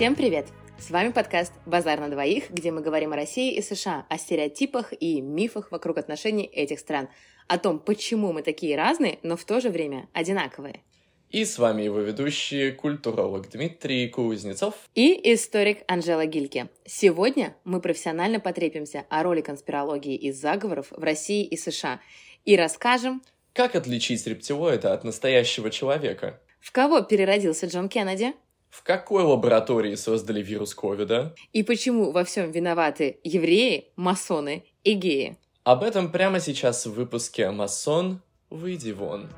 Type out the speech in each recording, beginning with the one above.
Всем привет! С вами подкаст «Базар на двоих», где мы говорим о России и США, о стереотипах и мифах вокруг отношений этих стран, о том, почему мы такие разные, но в то же время одинаковые. И с вами его ведущий, культуролог Дмитрий Кузнецов. И историк Анжела Гильке. Сегодня мы профессионально потрепимся о роли конспирологии и заговоров в России и США и расскажем, как отличить рептилоида от настоящего человека, в кого переродился Джон Кеннеди, в какой лаборатории создали вирус ковида? И почему во всем виноваты евреи, масоны и геи? Об этом прямо сейчас в выпуске «Масон, выйди вон».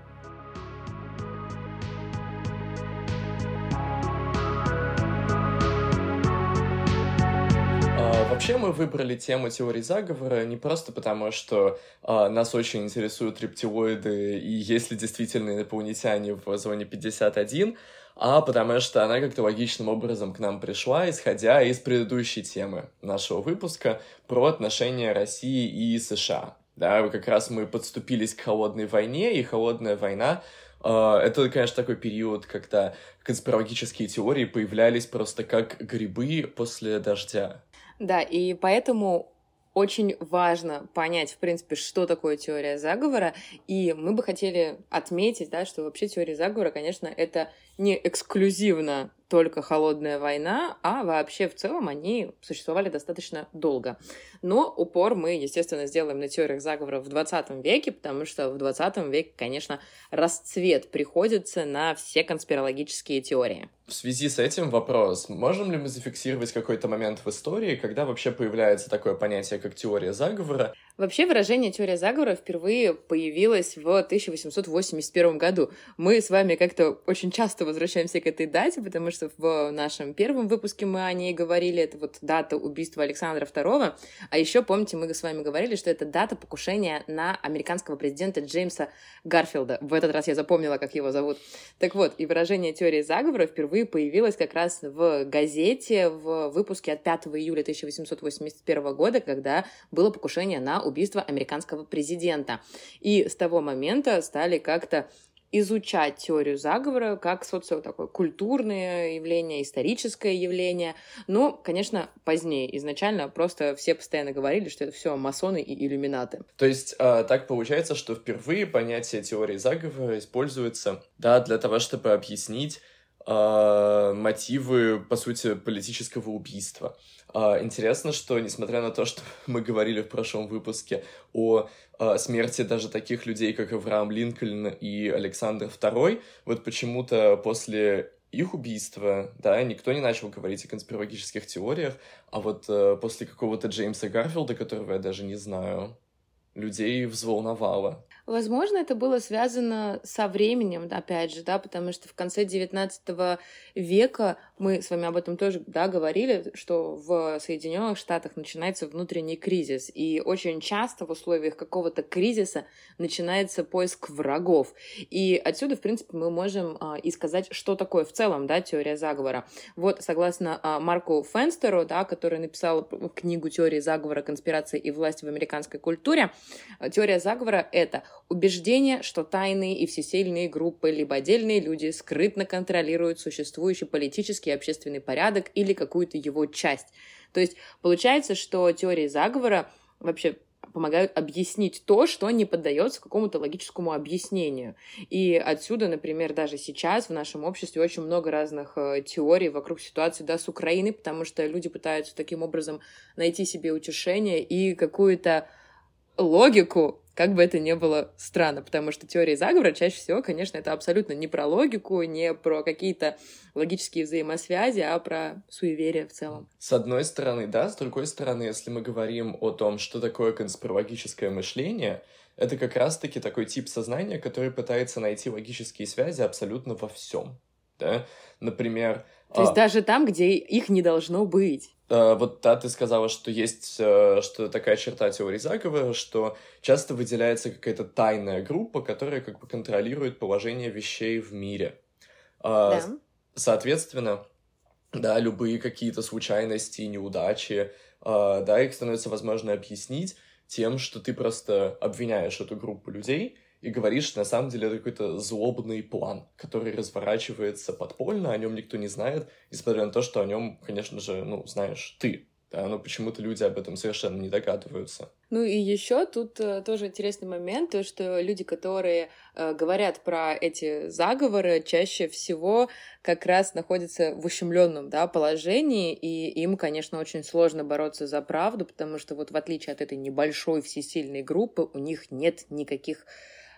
Вообще мы выбрали тему теории заговора не просто потому, что э, нас очень интересуют рептилоиды и есть ли действительно инопланетяне в зоне 51, а потому что она как-то логичным образом к нам пришла, исходя из предыдущей темы нашего выпуска про отношения России и США. Да, как раз мы подступились к холодной войне, и холодная война Uh, это, конечно, такой период, когда конспирологические теории появлялись просто как грибы после дождя. Да, и поэтому очень важно понять, в принципе, что такое теория заговора, и мы бы хотели отметить, да, что вообще теория заговора, конечно, это не эксклюзивно только холодная война, а вообще в целом они существовали достаточно долго. Но упор мы, естественно, сделаем на теориях заговора в 20 веке, потому что в 20 веке, конечно, расцвет приходится на все конспирологические теории. В связи с этим вопрос, можем ли мы зафиксировать какой-то момент в истории, когда вообще появляется такое понятие, как теория заговора? Вообще выражение «теория заговора» впервые появилось в 1881 году. Мы с вами как-то очень часто возвращаемся к этой дате, потому что в нашем первом выпуске мы о ней говорили. Это вот дата убийства Александра II. А еще, помните, мы с вами говорили, что это дата покушения на американского президента Джеймса Гарфилда. В этот раз я запомнила, как его зовут. Так вот, и выражение «теории заговора» впервые появилось как раз в газете в выпуске от 5 июля 1881 года, когда было покушение на убийство американского президента. И с того момента стали как-то изучать теорию заговора как социо такое культурное явление, историческое явление. Но, конечно, позднее. Изначально просто все постоянно говорили, что это все масоны и иллюминаты. То есть э, так получается, что впервые понятие теории заговора используется да, для того, чтобы объяснить э, мотивы, по сути, политического убийства. Э, интересно, что, несмотря на то, что мы говорили в прошлом выпуске о э, смерти даже таких людей, как Авраам Линкольн и Александр II, вот почему-то после их убийства, да, никто не начал говорить о конспирологических теориях, а вот э, после какого-то Джеймса Гарфилда, которого я даже не знаю, людей взволновало. Возможно, это было связано со временем, опять же, да, потому что в конце XIX века мы с вами об этом тоже, да, говорили, что в Соединенных Штатах начинается внутренний кризис, и очень часто в условиях какого-то кризиса начинается поиск врагов. И отсюда, в принципе, мы можем а, и сказать, что такое в целом, да, теория заговора. Вот, согласно а, Марку Фенстеру, да, который написал книгу «Теория заговора, конспирации и власти в американской культуре», теория заговора — это убеждение, что тайные и всесильные группы либо отдельные люди скрытно контролируют существующий политический общественный порядок или какую-то его часть. То есть получается, что теории заговора вообще помогают объяснить то, что не поддается какому-то логическому объяснению. И отсюда, например, даже сейчас в нашем обществе очень много разных э, теорий вокруг ситуации да, с Украиной, потому что люди пытаются таким образом найти себе утешение и какую-то логику как бы это ни было странно, потому что теория заговора чаще всего, конечно, это абсолютно не про логику, не про какие-то логические взаимосвязи, а про суеверие в целом. С одной стороны, да, с другой стороны, если мы говорим о том, что такое конспирологическое мышление, это как раз-таки такой тип сознания, который пытается найти логические связи абсолютно во всем. Да? Например... То есть а... даже там, где их не должно быть. Э, вот да, ты сказала, что есть э, что такая черта теории заговора, что часто выделяется какая-то тайная группа, которая как бы контролирует положение вещей в мире. А, да. Соответственно, да, любые какие-то случайности, неудачи, да, их становится возможно объяснить тем, что ты просто обвиняешь эту группу людей и говорит, что на самом деле это какой-то злобный план, который разворачивается подпольно, о нем никто не знает, несмотря на то, что о нем, конечно же, ну, знаешь ты, да, но почему-то люди об этом совершенно не догадываются. Ну и еще тут э, тоже интересный момент, то, что люди, которые э, говорят про эти заговоры, чаще всего как раз находятся в ущемленном да, положении, и им, конечно, очень сложно бороться за правду, потому что вот в отличие от этой небольшой всесильной группы, у них нет никаких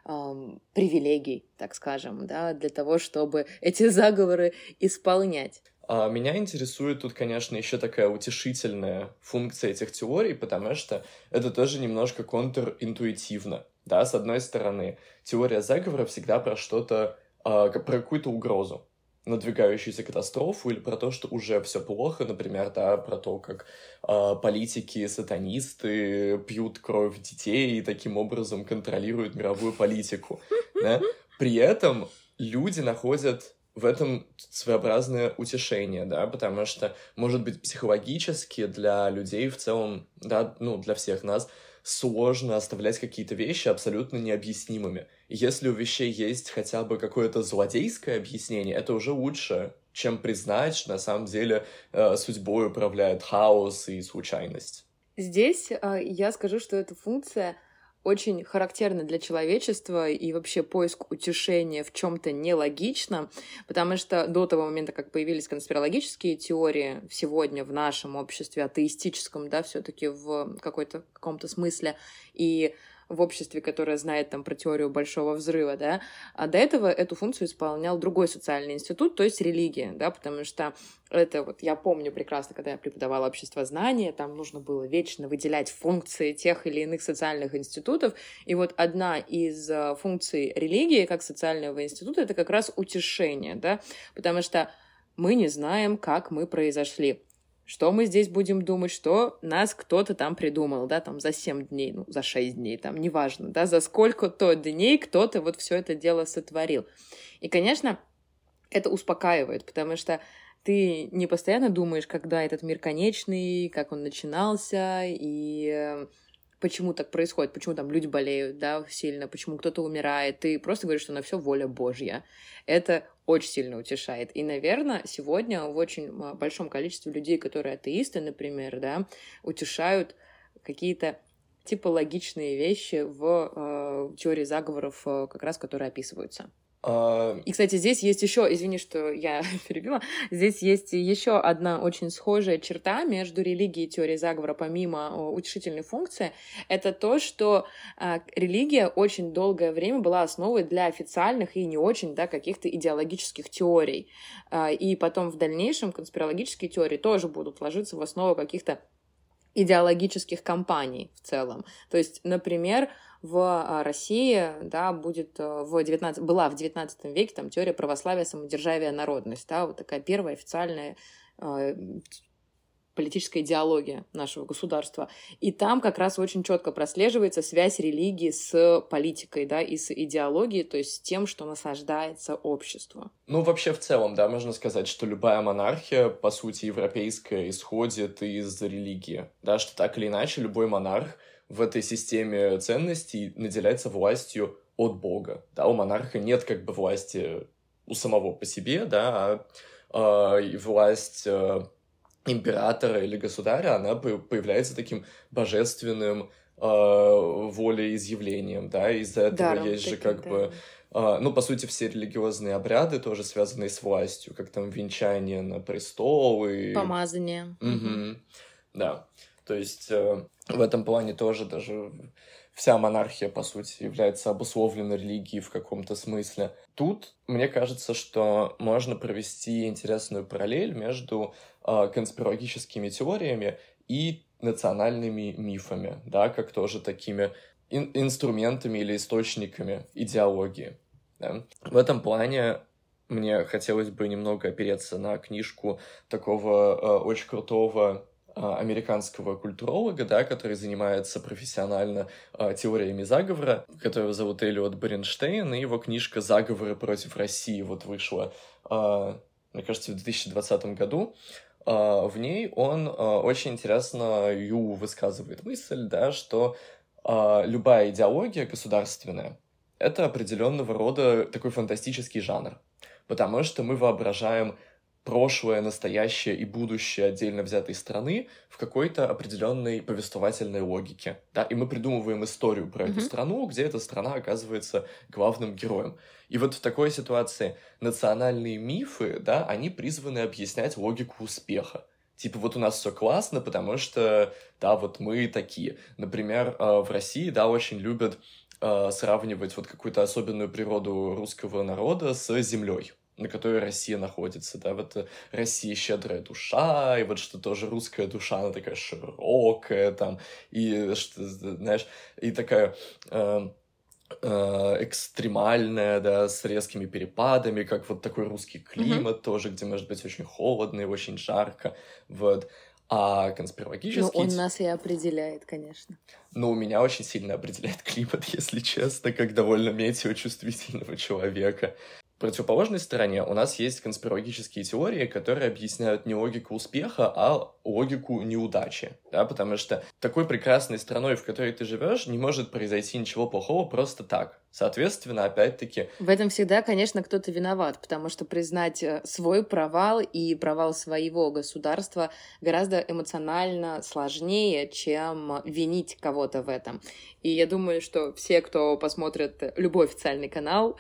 эм, привилегий, так скажем, да, для того, чтобы эти заговоры исполнять. А меня интересует тут, конечно, еще такая утешительная функция этих теорий, потому что это тоже немножко контринтуитивно. Да, с одной стороны, теория заговора всегда про что-то, э, про какую-то угрозу, надвигающуюся катастрофу или про то, что уже все плохо, например, да, про то, как э, политики, сатанисты пьют кровь детей и таким образом контролируют мировую политику. Да? При этом люди находят в этом своеобразное утешение, да, потому что, может быть, психологически для людей в целом, да, ну, для всех нас сложно оставлять какие-то вещи абсолютно необъяснимыми. Если у вещей есть хотя бы какое-то злодейское объяснение, это уже лучше, чем признать, что на самом деле э, судьбой управляет хаос и случайность. Здесь э, я скажу, что эта функция очень характерно для человечества и вообще поиск утешения в чем-то нелогично, потому что до того момента, как появились конспирологические теории сегодня в нашем обществе атеистическом, да, все-таки в какой-то каком-то смысле, и в обществе, которое знает там про теорию большого взрыва, да, а до этого эту функцию исполнял другой социальный институт, то есть религия, да, потому что это вот я помню прекрасно, когда я преподавала общество знания, там нужно было вечно выделять функции тех или иных социальных институтов, и вот одна из э, функций религии как социального института это как раз утешение, да, потому что мы не знаем, как мы произошли что мы здесь будем думать, что нас кто-то там придумал, да, там за 7 дней, ну, за 6 дней, там, неважно, да, за сколько-то дней кто-то вот все это дело сотворил. И, конечно, это успокаивает, потому что ты не постоянно думаешь, когда этот мир конечный, как он начинался, и э, почему так происходит, почему там люди болеют, да, сильно, почему кто-то умирает. Ты просто говоришь, что на все воля Божья. Это очень сильно утешает. И, наверное, сегодня в очень большом количестве людей, которые атеисты, например, да, утешают какие-то типологичные вещи в э, теории заговоров, э, как раз которые описываются. А, и, кстати, здесь есть еще, извини, что я перебила, здесь есть еще одна очень схожая черта между религией и теорией заговора, помимо утешительной функции, это то, что а, религия очень долгое время была основой для официальных и не очень, да, каких-то идеологических теорий. А, и потом в дальнейшем конспирологические теории тоже будут ложиться в основу каких-то идеологических кампаний в целом. То есть, например, в а, России, да, будет э, в 19, была в XIX веке там теория православия, самодержавия, народность, да, вот такая первая официальная э, политическая идеология нашего государства. И там как раз очень четко прослеживается связь религии с политикой, да, и с идеологией, то есть с тем, что насаждается общество. Ну, вообще, в целом, да, можно сказать, что любая монархия, по сути, европейская, исходит из религии, да, что так или иначе любой монарх в этой системе ценностей наделяется властью от Бога. Да, у монарха нет как бы власти у самого по себе, да, а э, власть э, императора или государя, она появляется таким божественным э, волеизъявлением, да, из-за этого Даром, есть же как да. бы Uh, ну, по сути, все религиозные обряды тоже связаны с властью, как там венчание на престол и... Помазание. Угу. Да. То есть э, в этом плане тоже даже вся монархия, по сути, является обусловленной религией в каком-то смысле. Тут, мне кажется, что можно провести интересную параллель между э, конспирологическими теориями и национальными мифами, да, как тоже такими ин- инструментами или источниками идеологии. Да. В этом плане мне хотелось бы немного опереться на книжку такого э, очень крутого американского культуролога, да, который занимается профессионально э, теориями заговора, которого зовут Элиот Беренштейн, и его книжка «Заговоры против России» вот вышла, э, мне кажется, в 2020 году. Э, в ней он э, очень интересно высказывает мысль, да, что э, любая идеология государственная, это определенного рода такой фантастический жанр, потому что мы воображаем прошлое, настоящее и будущее отдельно взятой страны в какой-то определенной повествовательной логике. Да? И мы придумываем историю про mm-hmm. эту страну, где эта страна оказывается главным героем. И вот в такой ситуации национальные мифы, да, они призваны объяснять логику успеха. Типа вот у нас все классно, потому что, да, вот мы такие. Например, э, в России, да, очень любят э, сравнивать вот какую-то особенную природу русского народа с землей на которой Россия находится, да, вот э, Россия щедрая душа, и вот что тоже русская душа, она такая широкая, там, и, что, знаешь, и такая э, э, экстремальная, да, с резкими перепадами, как вот такой русский климат mm-hmm. тоже, где может быть очень холодно и очень жарко, вот. А конспирологический... Ну, он нас и определяет, конечно. Ну, у меня очень сильно определяет климат, если честно, как довольно метеочувствительного человека противоположной стороне у нас есть конспирологические теории, которые объясняют не логику успеха, а логику неудачи, да, потому что такой прекрасной страной, в которой ты живешь, не может произойти ничего плохого просто так. Соответственно, опять-таки... В этом всегда, конечно, кто-то виноват, потому что признать э, свой провал и провал своего государства гораздо эмоционально сложнее, чем винить кого-то в этом. И я думаю, что все, кто посмотрит любой официальный канал,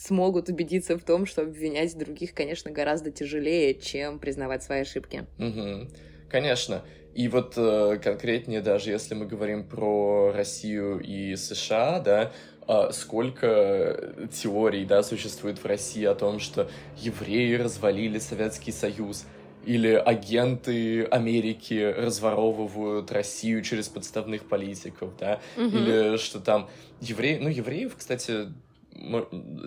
смогут убедиться в том, что обвинять других, конечно, гораздо тяжелее, чем признавать свои ошибки. Угу. Конечно. И вот э, конкретнее даже, если мы говорим про Россию и США, да, э, сколько теорий, да, существует в России о том, что евреи развалили Советский Союз, или агенты Америки разворовывают Россию через подставных политиков, да, угу. или что там евреи, ну, евреев, кстати,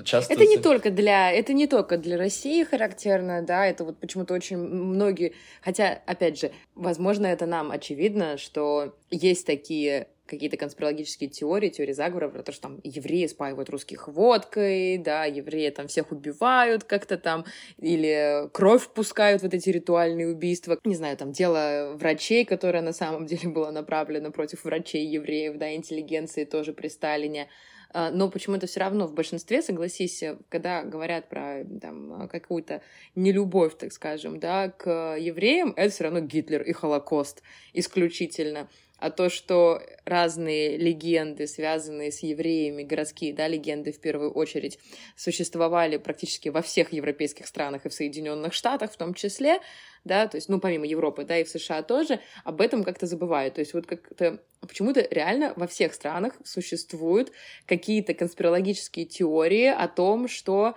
часто... Это не только для, это не только для России характерно, да, это вот почему-то очень многие, хотя, опять же, возможно, это нам очевидно, что есть такие какие-то конспирологические теории, теории заговора про то, что там евреи спаивают русских водкой, да, евреи там всех убивают как-то там, или кровь пускают вот эти ритуальные убийства. Не знаю, там дело врачей, которое на самом деле было направлено против врачей евреев, да, интеллигенции тоже при Сталине. А, но почему-то все равно в большинстве, согласись, э, когда говорят про там, какую-то нелюбовь, так скажем, да, к евреям, это все равно Гитлер и Холокост исключительно. А то, что разные легенды, связанные с евреями, городские, да, легенды в первую очередь, существовали практически во всех европейских странах и в Соединенных Штатах в том числе, да, то есть, ну, помимо Европы, да, и в США тоже, об этом как-то забывают. То есть вот как-то почему-то реально во всех странах существуют какие-то конспирологические теории о том, что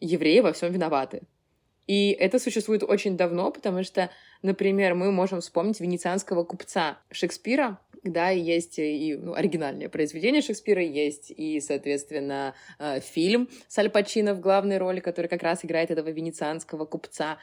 евреи во всем виноваты. И это существует очень давно, потому что, например, мы можем вспомнить венецианского купца Шекспира, да, есть и ну, оригинальное произведение Шекспира, есть и, соответственно, э, фильм с Аль Пачино в главной роли, который как раз играет этого венецианского купца.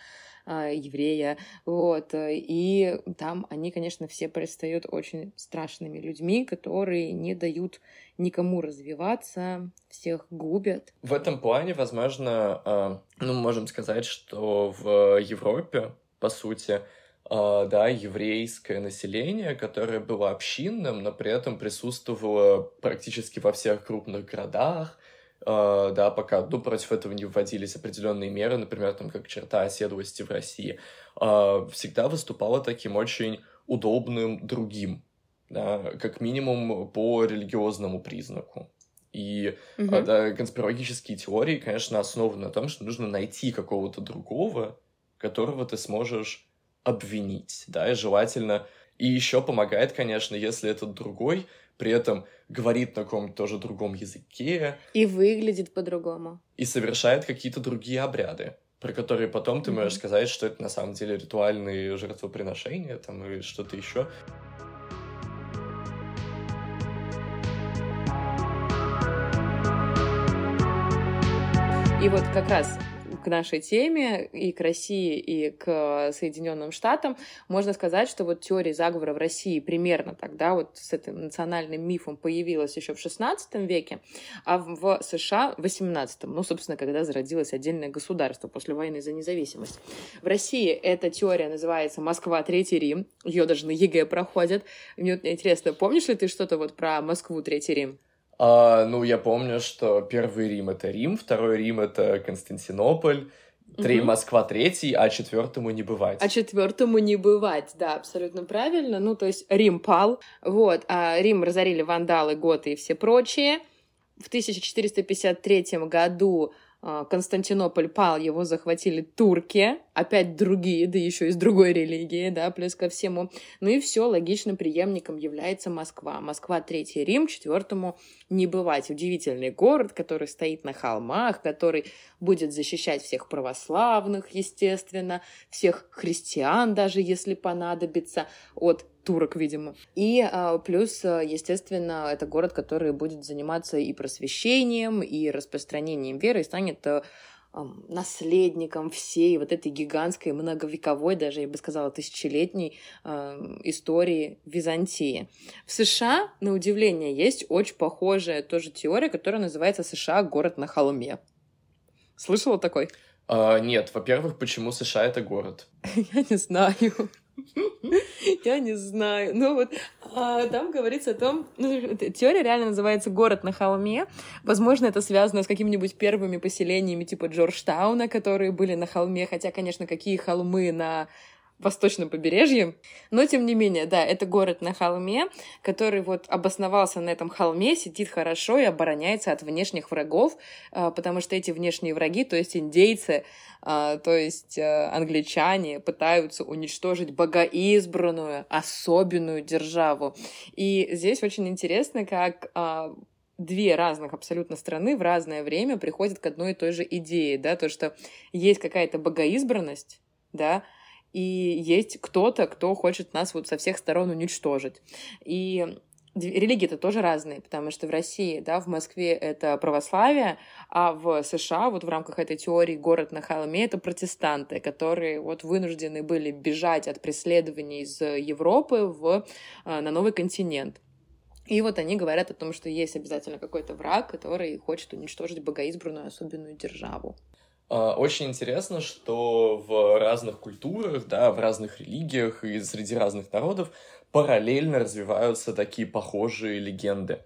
А, еврея, вот, и там они, конечно, все предстают очень страшными людьми, которые не дают никому развиваться, всех губят. В этом плане, возможно, а, ну, можем сказать, что в Европе, по сути, Uh, да, еврейское население, которое было общинным, но при этом присутствовало практически во всех крупных городах, да, пока ну, против этого не вводились определенные меры, например, там, как черта оседлости в России, uh, всегда выступала таким очень удобным другим, да, как минимум по религиозному признаку. И угу. да, конспирологические теории, конечно, основаны на том, что нужно найти какого-то другого, которого ты сможешь обвинить, да, и желательно... И еще помогает, конечно, если этот другой при этом говорит на каком-то тоже другом языке. И выглядит по-другому. И совершает какие-то другие обряды, про которые потом ты mm-hmm. можешь сказать, что это на самом деле ритуальные жертвоприношения там или что-то еще. И вот как раз к нашей теме, и к России, и к Соединенным Штатам, можно сказать, что вот теория заговора в России примерно тогда вот с этим национальным мифом появилась еще в XVI веке, а в США в XVIII, ну, собственно, когда зародилось отдельное государство после войны за независимость. В России эта теория называется «Москва, Третий Рим», ее даже на ЕГЭ проходят. Мне интересно, помнишь ли ты что-то вот про Москву, Третий Рим? А, ну, я помню, что первый Рим — это Рим, второй Рим — это Константинополь, Три угу. Москва третий, а четвертому не бывать. А четвертому не бывать, да, абсолютно правильно. Ну, то есть Рим пал, вот, а Рим разорили вандалы, готы и все прочие. В 1453 году Константинополь пал, его захватили турки, опять другие, да еще из другой религии, да, плюс ко всему. Ну и все, логичным преемником является Москва. Москва Третий Рим, четвертому не бывать. Удивительный город, который стоит на холмах, который будет защищать всех православных, естественно, всех христиан, даже если понадобится, от турок, видимо. И а, плюс, а, естественно, это город, который будет заниматься и просвещением, и распространением веры, и станет а, наследником всей вот этой гигантской, многовековой, даже, я бы сказала, тысячелетней э, истории Византии. В США, на удивление, есть очень похожая тоже теория, которая называется «США. Город на холме». Слышала такой? А, нет, во-первых, почему США это город? Я не знаю. Я не знаю. Ну вот а, там говорится о том, ну, теория реально называется «Город на холме». Возможно, это связано с какими-нибудь первыми поселениями типа Джорджтауна, которые были на холме, хотя, конечно, какие холмы на восточном побережье. Но, тем не менее, да, это город на холме, который вот обосновался на этом холме, сидит хорошо и обороняется от внешних врагов, а, потому что эти внешние враги, то есть индейцы, а, то есть а, англичане, пытаются уничтожить богоизбранную, особенную державу. И здесь очень интересно, как две разных абсолютно страны в разное время приходят к одной и той же идее, да, то, что есть какая-то богоизбранность, да, и есть кто-то, кто хочет нас вот со всех сторон уничтожить. И религии-то тоже разные, потому что в России, да, в Москве это православие, а в США вот в рамках этой теории город на холме это протестанты, которые вот вынуждены были бежать от преследований из Европы в, э, на новый континент. И вот они говорят о том, что есть обязательно какой-то враг, который хочет уничтожить богоизбранную особенную державу. А, очень интересно, что в разных культурах, да, в разных религиях и среди разных народов параллельно развиваются такие похожие легенды.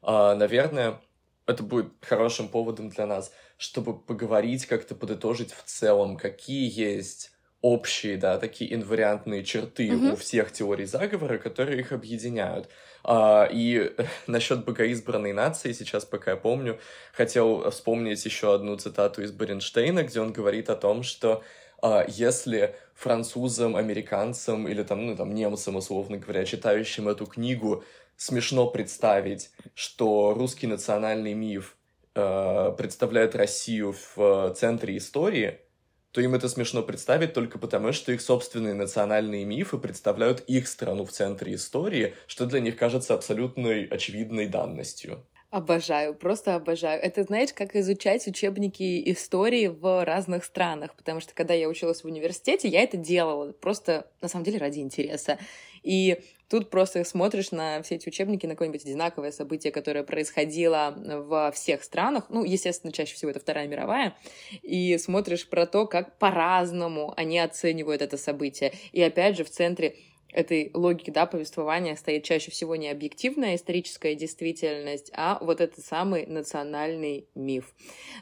А, наверное, это будет хорошим поводом для нас, чтобы поговорить, как-то подытожить в целом, какие есть общие, да, такие инвариантные черты mm-hmm. у всех теорий заговора, которые их объединяют. А, и насчет богоизбранной нации, сейчас пока я помню, хотел вспомнить еще одну цитату из Беренштейна, где он говорит о том, что а, если французам, американцам или там, ну, там, немцам, условно говоря, читающим эту книгу, смешно представить, что русский национальный миф э, представляет Россию в центре истории, то им это смешно представить только потому, что их собственные национальные мифы представляют их страну в центре истории, что для них кажется абсолютной очевидной данностью. Обожаю, просто обожаю. Это, знаешь, как изучать учебники истории в разных странах, потому что когда я училась в университете, я это делала просто, на самом деле, ради интереса. И тут просто смотришь на все эти учебники, на какое-нибудь одинаковое событие, которое происходило во всех странах, ну, естественно, чаще всего это Вторая мировая, и смотришь про то, как по-разному они оценивают это событие. И опять же, в центре этой логики, да, повествования стоит чаще всего не объективная историческая действительность, а вот этот самый национальный миф.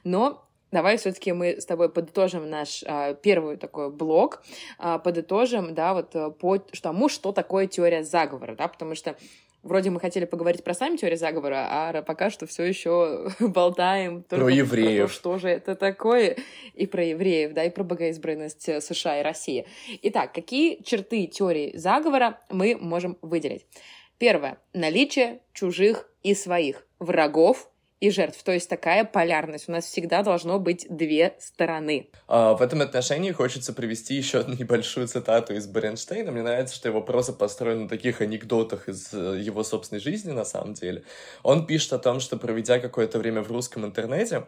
Но Давай все-таки мы с тобой подытожим наш а, первый такой блок, а, подытожим, да, вот э, по тому, что такое теория заговора, да, потому что Вроде мы хотели поговорить про сами теории заговора, а пока что все еще болтаем только про евреев. Про то, что же это такое, и про евреев, да, и про богоизбранность э, США и России. Итак, какие черты теории заговора мы можем выделить? Первое. Наличие чужих и своих врагов и жертв. То есть такая полярность. У нас всегда должно быть две стороны. А, в этом отношении хочется привести еще одну небольшую цитату из Беренштейна. Мне нравится, что его проза построена на таких анекдотах из э, его собственной жизни, на самом деле. Он пишет о том, что проведя какое-то время в русском интернете,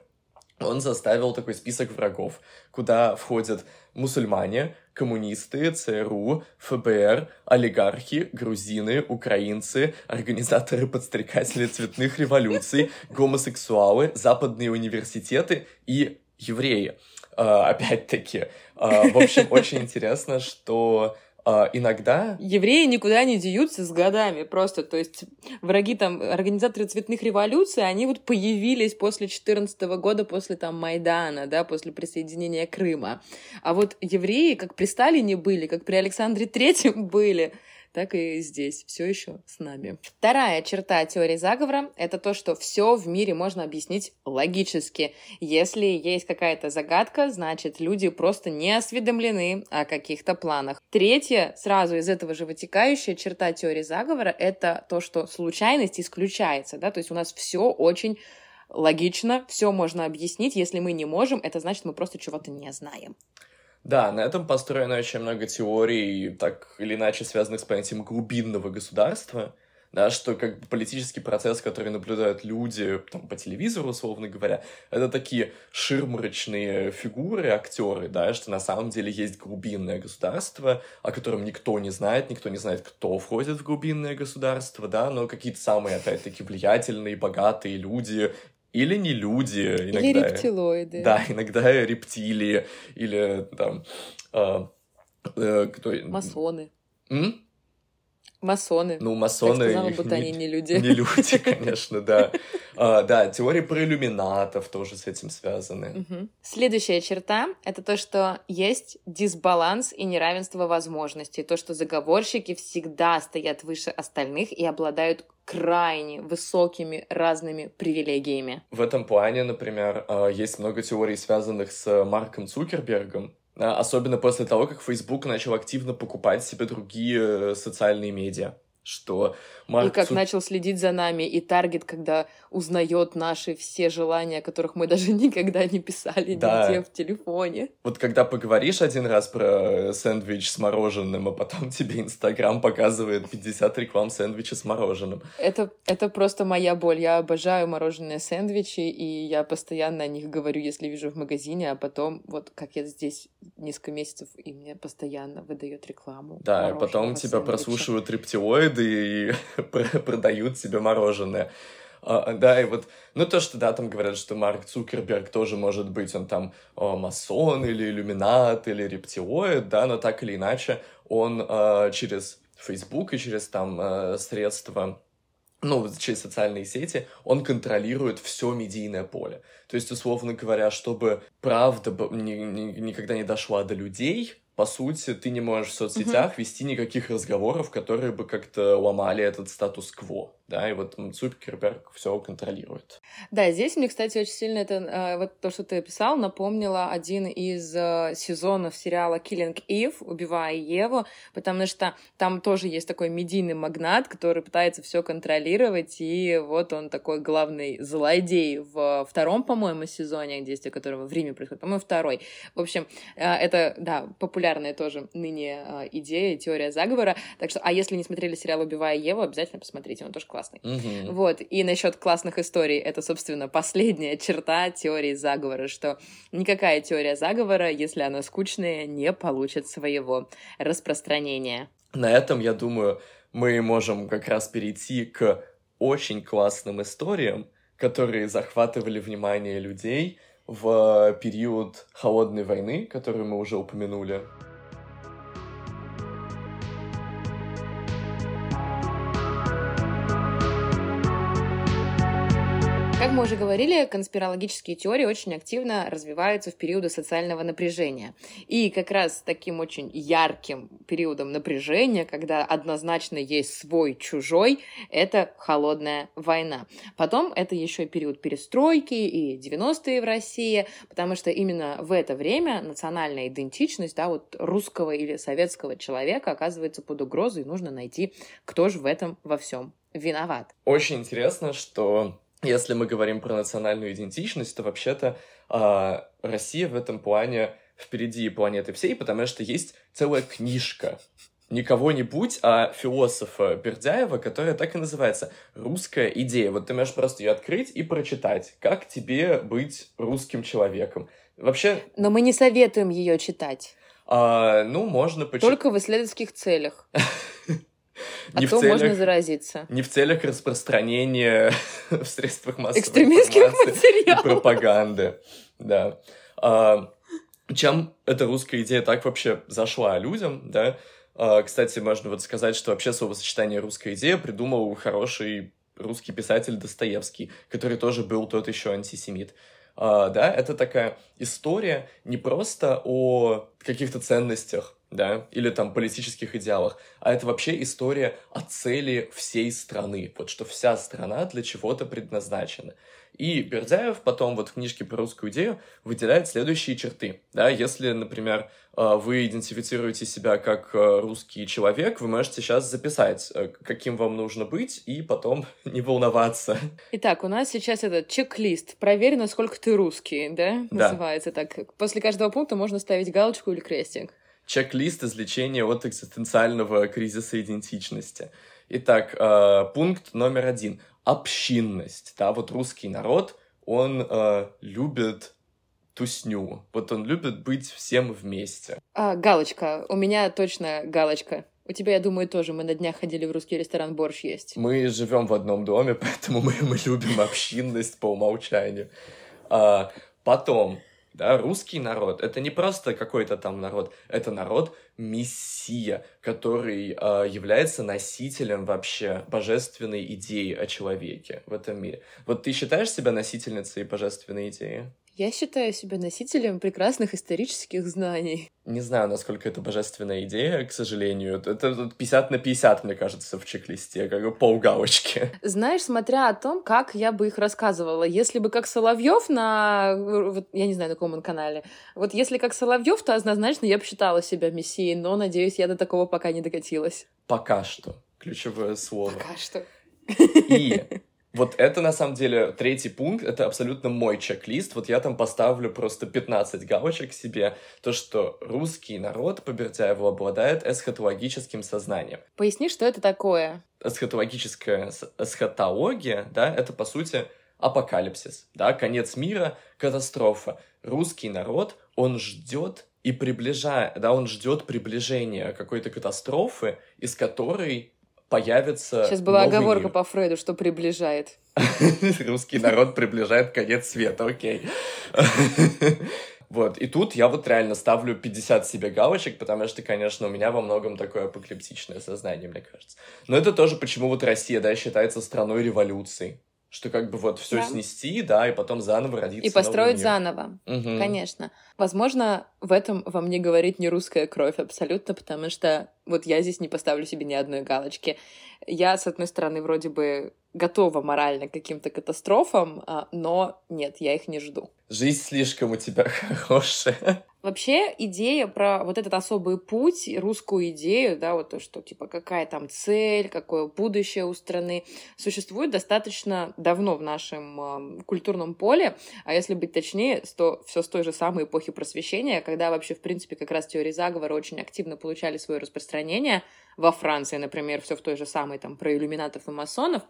он заставил такой список врагов, куда входят мусульмане, коммунисты, ЦРУ, ФБР, олигархи, грузины, украинцы, организаторы подстрекателей цветных революций, гомосексуалы, западные университеты и евреи. Uh, опять-таки. Uh, в общем, очень интересно, что а, иногда... Евреи никуда не деются с годами просто. То есть враги там, организаторы цветных революций, они вот появились после 14 года, после там Майдана, да, после присоединения Крыма. А вот евреи как при Сталине были, как при Александре Третьем были, так и здесь все еще с нами. Вторая черта теории заговора — это то, что все в мире можно объяснить логически. Если есть какая-то загадка, значит, люди просто не осведомлены о каких-то планах. Третья, сразу из этого же вытекающая черта теории заговора — это то, что случайность исключается, да, то есть у нас все очень логично, все можно объяснить. Если мы не можем, это значит, мы просто чего-то не знаем. Да, на этом построено очень много теорий, так или иначе связанных с понятием глубинного государства, да, что как политический процесс, который наблюдают люди там, по телевизору, условно говоря, это такие ширмарочные фигуры, актеры, да, что на самом деле есть глубинное государство, о котором никто не знает, никто не знает, кто входит в глубинное государство, да, но какие-то самые, опять-таки, влиятельные, богатые люди или не люди иногда. Или рептилоиды. Да, иногда рептилии, или там... Э, э, кто... Масоны. М? Масоны. Ну, масоны... Так сказала, будто они не люди. Не люди, конечно, да. А, да, теории про иллюминатов тоже с этим связаны. Угу. Следующая черта — это то, что есть дисбаланс и неравенство возможностей. То, что заговорщики всегда стоят выше остальных и обладают крайне высокими разными привилегиями. В этом плане, например, а, есть много теорий, связанных с Марком Цукербергом, особенно после того, как Facebook начал активно покупать себе другие э, социальные медиа что Марк... И как Цу... начал следить за нами, и Таргет, когда узнает наши все желания, о которых мы даже никогда не писали да. нигде в телефоне. Вот когда поговоришь один раз про сэндвич с мороженым, а потом тебе Инстаграм показывает 50 реклам сэндвича с мороженым. Это, это просто моя боль. Я обожаю мороженые сэндвичи, и я постоянно о них говорю, если вижу в магазине, а потом, вот как я здесь несколько месяцев, и мне постоянно выдает рекламу. Да, и потом тебя сэндвича. прослушивают рептилоиды и продают себе мороженое. А, да, и вот, ну то, что, да, там говорят, что Марк Цукерберг тоже может быть, он там о, масон или иллюминат или рептилоид, да, но так или иначе он через Facebook и через там средства ну, через социальные сети, он контролирует все медийное поле. То есть, условно говоря, чтобы правда ни, ни, никогда не дошла до людей, по сути, ты не можешь в соцсетях mm-hmm. вести никаких разговоров, которые бы как-то ломали этот статус-кво да, и вот Цукерберг все контролирует. Да, здесь мне, кстати, очень сильно это, э, вот то, что ты описал, напомнило один из э, сезонов сериала Killing Eve, убивая Еву, потому что там тоже есть такой медийный магнат, который пытается все контролировать, и вот он такой главный злодей в втором, по-моему, сезоне, действие которого в Риме происходит, по-моему, второй. В общем, э, это, да, популярная тоже ныне идея, теория заговора, так что, а если не смотрели сериал «Убивая Еву», обязательно посмотрите, он тоже классный классный. Угу. Вот, и насчет классных историй, это, собственно, последняя черта теории заговора, что никакая теория заговора, если она скучная, не получит своего распространения. На этом, я думаю, мы можем как раз перейти к очень классным историям, которые захватывали внимание людей в период холодной войны, которую мы уже упомянули. Мы уже говорили, конспирологические теории очень активно развиваются в периоды социального напряжения. И как раз таким очень ярким периодом напряжения, когда однозначно есть свой-чужой, это холодная война. Потом это еще и период перестройки и 90-е в России, потому что именно в это время национальная идентичность да, вот русского или советского человека оказывается под угрозой, и нужно найти, кто же в этом во всем виноват. Очень интересно, что если мы говорим про национальную идентичность, то вообще-то э, Россия в этом плане впереди планеты всей, потому что есть целая книжка не кого-нибудь, а философа Бердяева, которая так и называется «Русская идея». Вот ты можешь просто ее открыть и прочитать. Как тебе быть русским человеком? Вообще... Но мы не советуем ее читать. А, ну, можно почитать. Только в исследовательских целях. А не то целях, можно заразиться. Не в целях распространения в средствах массовой Экстремистских материалов. И пропаганды. Да. А, чем эта русская идея так вообще зашла людям, да? А, кстати, можно вот сказать, что вообще словосочетание «русская идея» придумал хороший русский писатель Достоевский, который тоже был тот еще антисемит. Uh, да, это такая история не просто о каких-то ценностях, да, или там политических идеалах, а это вообще история о цели всей страны, вот что вся страна для чего-то предназначена. И Бердяев потом вот в книжке про русскую идею выделяет следующие черты. Да, если, например, э, вы идентифицируете себя как э, русский человек, вы можете сейчас записать, э, каким вам нужно быть, и потом не волноваться. Итак, у нас сейчас этот чек-лист. Проверь, насколько ты русский, да? да? Называется так. После каждого пункта можно ставить галочку или крестик чек-лист излечения от экзистенциального кризиса идентичности. Итак, э, пункт номер один. Общинность. Да, вот русский народ, он э, любит тусню. Вот он любит быть всем вместе. А, галочка. У меня точно галочка. У тебя, я думаю, тоже. Мы на днях ходили в русский ресторан борщ есть. Мы живем в одном доме, поэтому мы, мы любим общинность по умолчанию. А, потом, да, русский народ — это не просто какой-то там народ, это народ-мессия, который э, является носителем вообще божественной идеи о человеке в этом мире. Вот ты считаешь себя носительницей божественной идеи? Я считаю себя носителем прекрасных исторических знаний. Не знаю, насколько это божественная идея, к сожалению. Это 50 на 50, мне кажется, в чек-листе, как бы полгалочки. Знаешь, смотря о том, как я бы их рассказывала. Если бы как Соловьев на... Вот, я не знаю, на каком он канале. Вот если как Соловьев, то однозначно я бы считала себя мессией, но, надеюсь, я до такого пока не докатилась. Пока что. Ключевое слово. Пока что. И вот это, на самом деле, третий пункт, это абсолютно мой чек-лист. Вот я там поставлю просто 15 галочек себе. То, что русский народ по Бердяеву обладает эсхатологическим сознанием. Поясни, что это такое? Эсхатологическая эсхатология, да, это, по сути, апокалипсис, да, конец мира, катастрофа. Русский народ, он ждет и приближает, да, он ждет приближения какой-то катастрофы, из которой появится Сейчас была оговорка мир. по Фрейду, что приближает. Русский народ приближает конец света, окей. Вот, и тут я вот реально ставлю 50 себе галочек, потому что, конечно, у меня во многом такое апокалиптичное сознание, мне кажется. Но это тоже почему вот Россия, да, считается страной революции что как бы вот все да. снести, да, и потом заново родиться. И построить заново, угу. конечно. Возможно, в этом во мне говорит не русская кровь абсолютно, потому что вот я здесь не поставлю себе ни одной галочки. Я, с одной стороны, вроде бы готова морально к каким-то катастрофам, а, но нет, я их не жду. Жизнь слишком у тебя хорошая. Вообще идея про вот этот особый путь, русскую идею, да, вот то, что типа какая там цель, какое будущее у страны, существует достаточно давно в нашем э, культурном поле, а если быть точнее, то все с той же самой эпохи просвещения, когда вообще, в принципе, как раз теории заговора очень активно получали свое распространение. Во Франции, например, все в той же самой там про иллюминатов и масонов,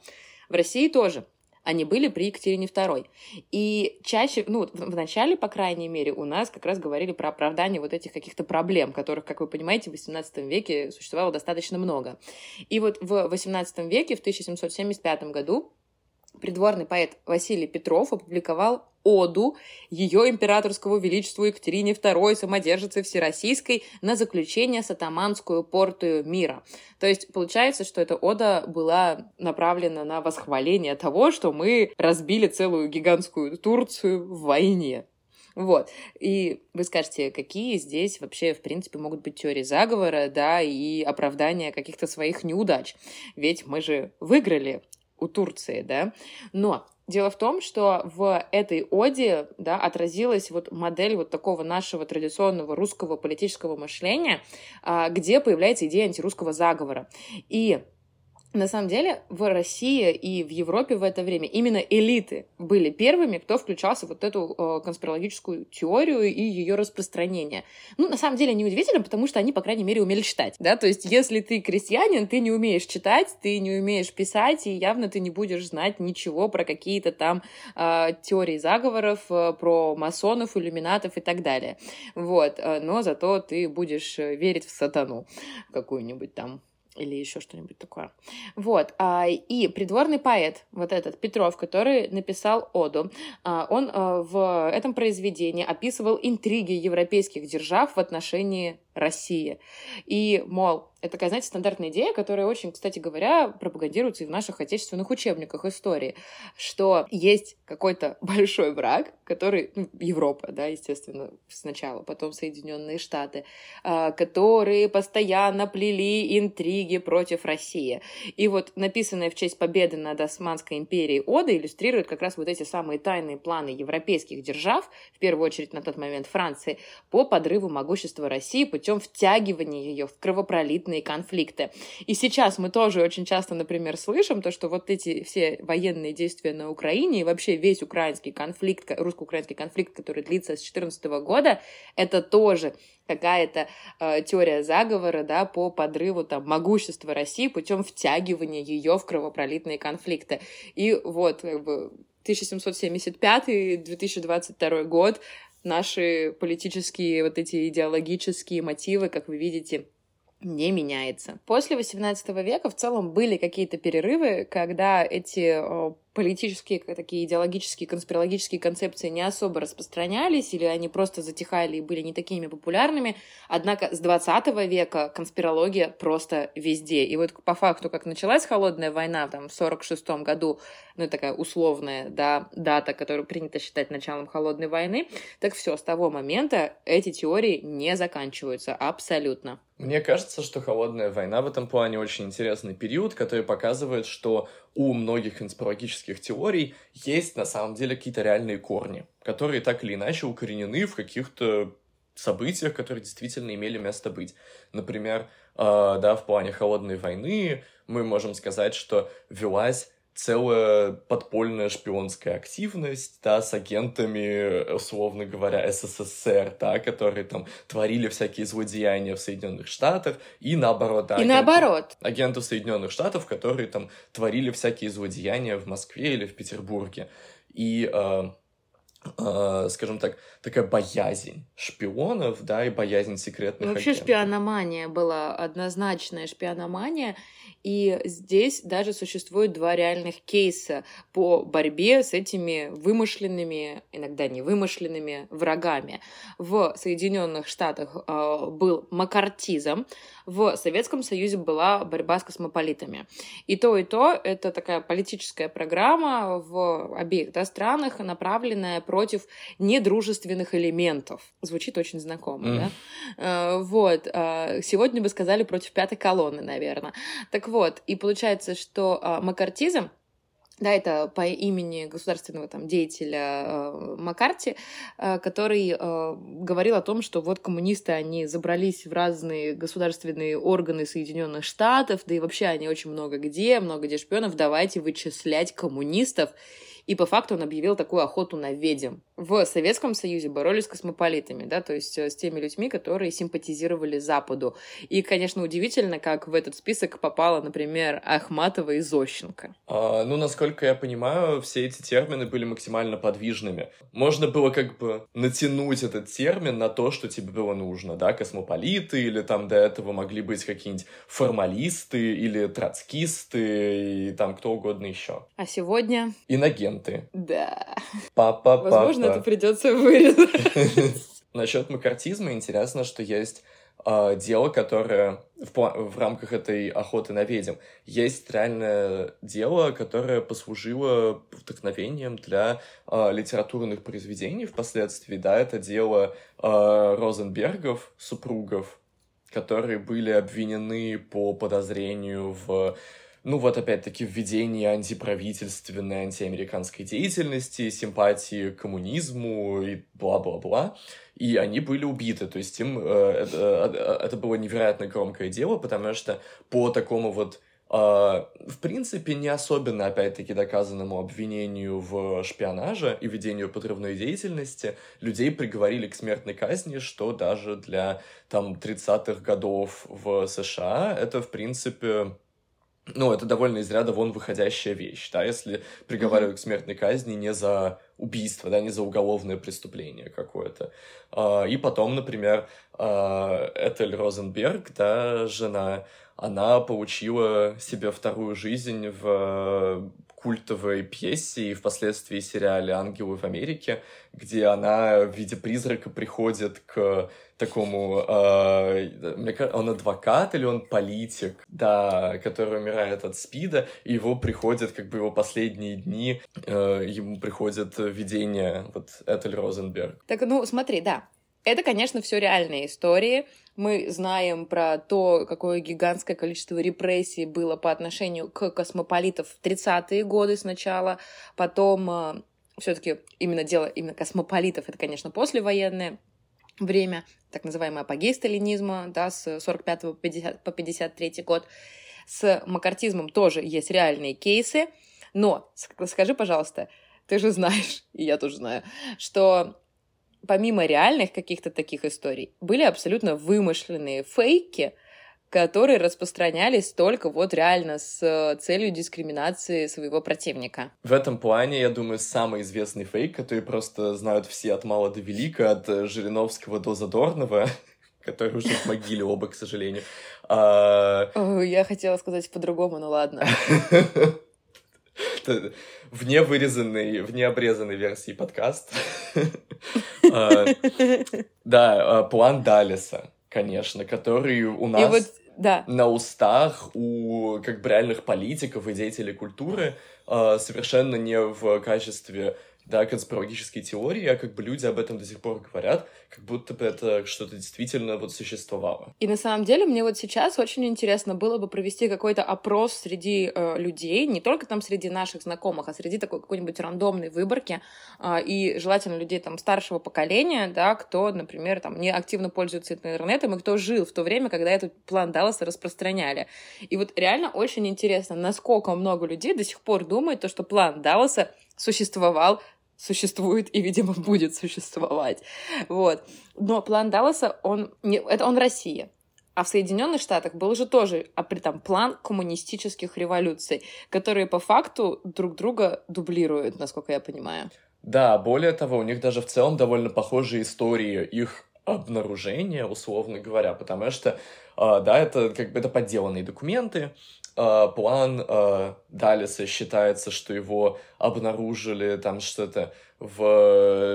в России тоже они были при Екатерине II. И чаще, ну, в начале, по крайней мере, у нас как раз говорили про оправдание вот этих каких-то проблем, которых, как вы понимаете, в XVIII веке существовало достаточно много. И вот в XVIII веке, в 1775 году, придворный поэт Василий Петров опубликовал оду ее императорского величеству Екатерине II, самодержице Всероссийской, на заключение с атаманскую портую мира. То есть получается, что эта ода была направлена на восхваление того, что мы разбили целую гигантскую Турцию в войне. Вот. И вы скажете, какие здесь вообще, в принципе, могут быть теории заговора, да, и оправдания каких-то своих неудач. Ведь мы же выиграли у Турции, да. Но Дело в том, что в этой оде да, отразилась вот модель вот такого нашего традиционного русского политического мышления, а, где появляется идея антирусского заговора. И на самом деле в России и в Европе в это время именно элиты были первыми, кто включался в вот эту э, конспирологическую теорию и ее распространение. Ну, на самом деле, неудивительно, потому что они, по крайней мере, умели читать, да, то есть если ты крестьянин, ты не умеешь читать, ты не умеешь писать, и явно ты не будешь знать ничего про какие-то там э, теории заговоров, э, про масонов, иллюминатов и так далее. Вот, э, но зато ты будешь э, верить в сатану какую-нибудь там или еще что-нибудь такое. Вот. А, и придворный поэт, вот этот Петров, который написал Оду, а, он а, в этом произведении описывал интриги европейских держав в отношении Россия. И, мол, это такая, знаете, стандартная идея, которая очень, кстати говоря, пропагандируется и в наших отечественных учебниках истории, что есть какой-то большой враг, который, ну, Европа, да, естественно, сначала, потом Соединенные Штаты, а, которые постоянно плели интриги против России. И вот написанная в честь победы над Османской империей Ода иллюстрирует как раз вот эти самые тайные планы европейских держав, в первую очередь на тот момент Франции, по подрыву могущества России путем втягивания ее в кровопролитные конфликты. И сейчас мы тоже очень часто, например, слышим то, что вот эти все военные действия на Украине и вообще весь украинский конфликт, русско-украинский конфликт, который длится с 2014 года, это тоже какая-то э, теория заговора, да, по подрыву там могущества России путем втягивания ее в кровопролитные конфликты. И вот как бы 1775-2022 год наши политические вот эти идеологические мотивы, как вы видите, не меняется. После XVIII века в целом были какие-то перерывы, когда эти политические, такие идеологические, конспирологические концепции не особо распространялись, или они просто затихали и были не такими популярными. Однако с 20 века конспирология просто везде. И вот по факту, как началась холодная война там, в 46 году, ну, такая условная да, дата, которую принято считать началом холодной войны, так все, с того момента эти теории не заканчиваются абсолютно. Мне кажется, что холодная война в этом плане очень интересный период, который показывает, что у многих конспирологических теорий есть на самом деле какие-то реальные корни, которые так или иначе укоренены в каких-то событиях, которые действительно имели место быть. Например, э, да, в плане холодной войны мы можем сказать, что велась целая подпольная шпионская активность, да, с агентами, условно говоря, СССР, да, которые там творили всякие злодеяния в Соединенных Штатах, и наоборот, да, и агенты, наоборот. агенты Соединенных Штатов, которые там творили всякие злодеяния в Москве или в Петербурге. И э, э, скажем так, такая боязнь шпионов, да, и боязнь секретных Вообще агентов. шпиономания была однозначная шпиономания, и здесь даже существует два реальных кейса по борьбе с этими вымышленными, иногда не вымышленными врагами. В Соединенных Штатах э, был макартизм, в Советском Союзе была борьба с космополитами. И то, и то — это такая политическая программа в обеих да, странах, направленная против недружественных элементов. Звучит очень знакомо, mm. да? Э, вот. Э, сегодня бы сказали против пятой колонны, наверное. Так вот, и получается, что э, макартизм да, это по имени государственного там деятеля э, Маккарти, э, который э, говорил о том, что вот коммунисты, они забрались в разные государственные органы Соединенных Штатов, да и вообще они очень много где, много где шпионов, давайте вычислять коммунистов. И по факту он объявил такую охоту на ведьм. В Советском Союзе боролись с космополитами, да, то есть э, с теми людьми, которые симпатизировали Западу. И, конечно, удивительно, как в этот список попала, например, Ахматова и Зощенко. А, ну, насколько я понимаю, все эти термины были максимально подвижными. Можно было как бы натянуть этот термин на то, что тебе было нужно, да, космополиты, или там до этого могли быть какие-нибудь формалисты, или троцкисты, и там кто угодно еще. А сегодня? Иногент моменты. Да. Папа, папа. Возможно, это придется вырезать. Насчет макартизма интересно, что есть э, дело, которое в, в рамках этой охоты на ведьм есть реальное дело, которое послужило вдохновением для э, литературных произведений впоследствии. Да, это дело э, Розенбергов, супругов, которые были обвинены по подозрению в ну вот опять-таки введение антиправительственной, антиамериканской деятельности, симпатии к коммунизму и бла-бла-бла. И они были убиты. То есть им э, это, э, это было невероятно громкое дело, потому что по такому вот э, в принципе, не особенно, опять-таки, доказанному обвинению в шпионаже и ведению подрывной деятельности людей приговорили к смертной казни, что даже для, там, 30-х годов в США это, в принципе, ну, это довольно из ряда вон выходящая вещь, да, если приговаривают mm-hmm. к смертной казни не за убийство, да, не за уголовное преступление какое-то. А, и потом, например, а, Этель Розенберг, да, жена, она получила себе вторую жизнь в культовой пьесе и впоследствии сериале «Ангелы в Америке», где она в виде призрака приходит к такому... Э, он адвокат или он политик, да, который умирает от СПИДа, и его приходят, как бы его последние дни, э, ему приходит видение, вот Этель Розенберг. Так, ну, смотри, да, это, конечно, все реальные истории. Мы знаем про то, какое гигантское количество репрессий было по отношению к космополитам в 30-е годы сначала, потом э, все-таки именно дело именно космополитов, это, конечно, послевоенное время, так называемый апогей сталинизма, да, с 45 по, 50, по 53 год. С макартизмом тоже есть реальные кейсы, но скажи, пожалуйста, ты же знаешь, и я тоже знаю, что помимо реальных каких-то таких историй, были абсолютно вымышленные фейки, которые распространялись только вот реально с целью дискриминации своего противника. В этом плане, я думаю, самый известный фейк, который просто знают все от мала до велика, от Жириновского до Задорнова, которые уже в могиле оба, к сожалению. А... Я хотела сказать по-другому, но ладно. в невырезанной, в необрезанной версии подкаст. А, да, а, план Далиса, конечно, который у нас на устах у как бы реальных политиков и деятелей культуры а, совершенно не в качестве да, конспирологические теории, а как бы люди об этом до сих пор говорят, как будто бы это что-то действительно вот существовало. И на самом деле мне вот сейчас очень интересно было бы провести какой-то опрос среди э, людей, не только там среди наших знакомых, а среди такой какой-нибудь рандомной выборки, э, и желательно людей там старшего поколения, да, кто, например, там не активно пользуется интернетом, и кто жил в то время, когда этот план Далласа распространяли. И вот реально очень интересно, насколько много людей до сих пор думают, то, что план Далласа существовал существует и, видимо, будет существовать. Вот. Но план Далласа, он, не, это он Россия. А в Соединенных Штатах был же тоже а при там план коммунистических революций, которые по факту друг друга дублируют, насколько я понимаю. Да, более того, у них даже в целом довольно похожие истории их обнаружения, условно говоря, потому что, э, да, это как бы это подделанные документы, э, план э, Далиса считается, что его обнаружили там что-то в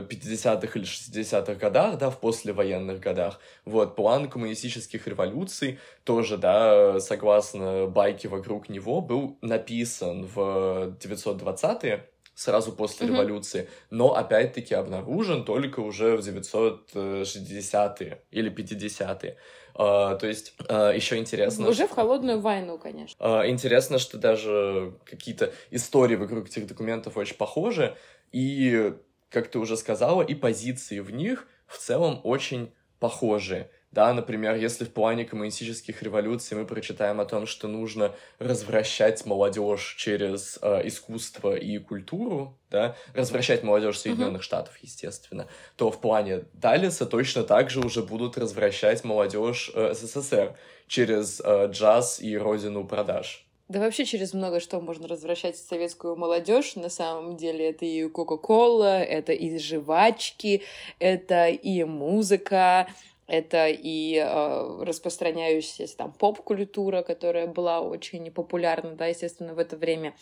50-х или 60-х годах, да, в послевоенных годах. Вот, план коммунистических революций тоже, да, согласно байке вокруг него, был написан в 920-е, сразу после mm-hmm. революции, но опять-таки обнаружен только уже в 960-е или 50-е. Uh, то есть uh, еще интересно... Уже в холодную войну, конечно. Uh, интересно, что даже какие-то истории вокруг этих документов очень похожи, и, как ты уже сказала, и позиции в них в целом очень похожи. Да, например, если в плане коммунистических революций мы прочитаем о том, что нужно развращать молодежь через э, искусство и культуру, да, развращать молодежь Соединенных uh-huh. Штатов, естественно, то в плане Далиса точно так же уже будут развращать молодежь э, СССР через э, джаз и родину продаж. Да вообще через много что можно развращать советскую молодежь. На самом деле это и Кока-Кола, это и жвачки, это и музыка, это и э, распространяющаяся там поп-культура, которая была очень популярна, да, естественно, в это время.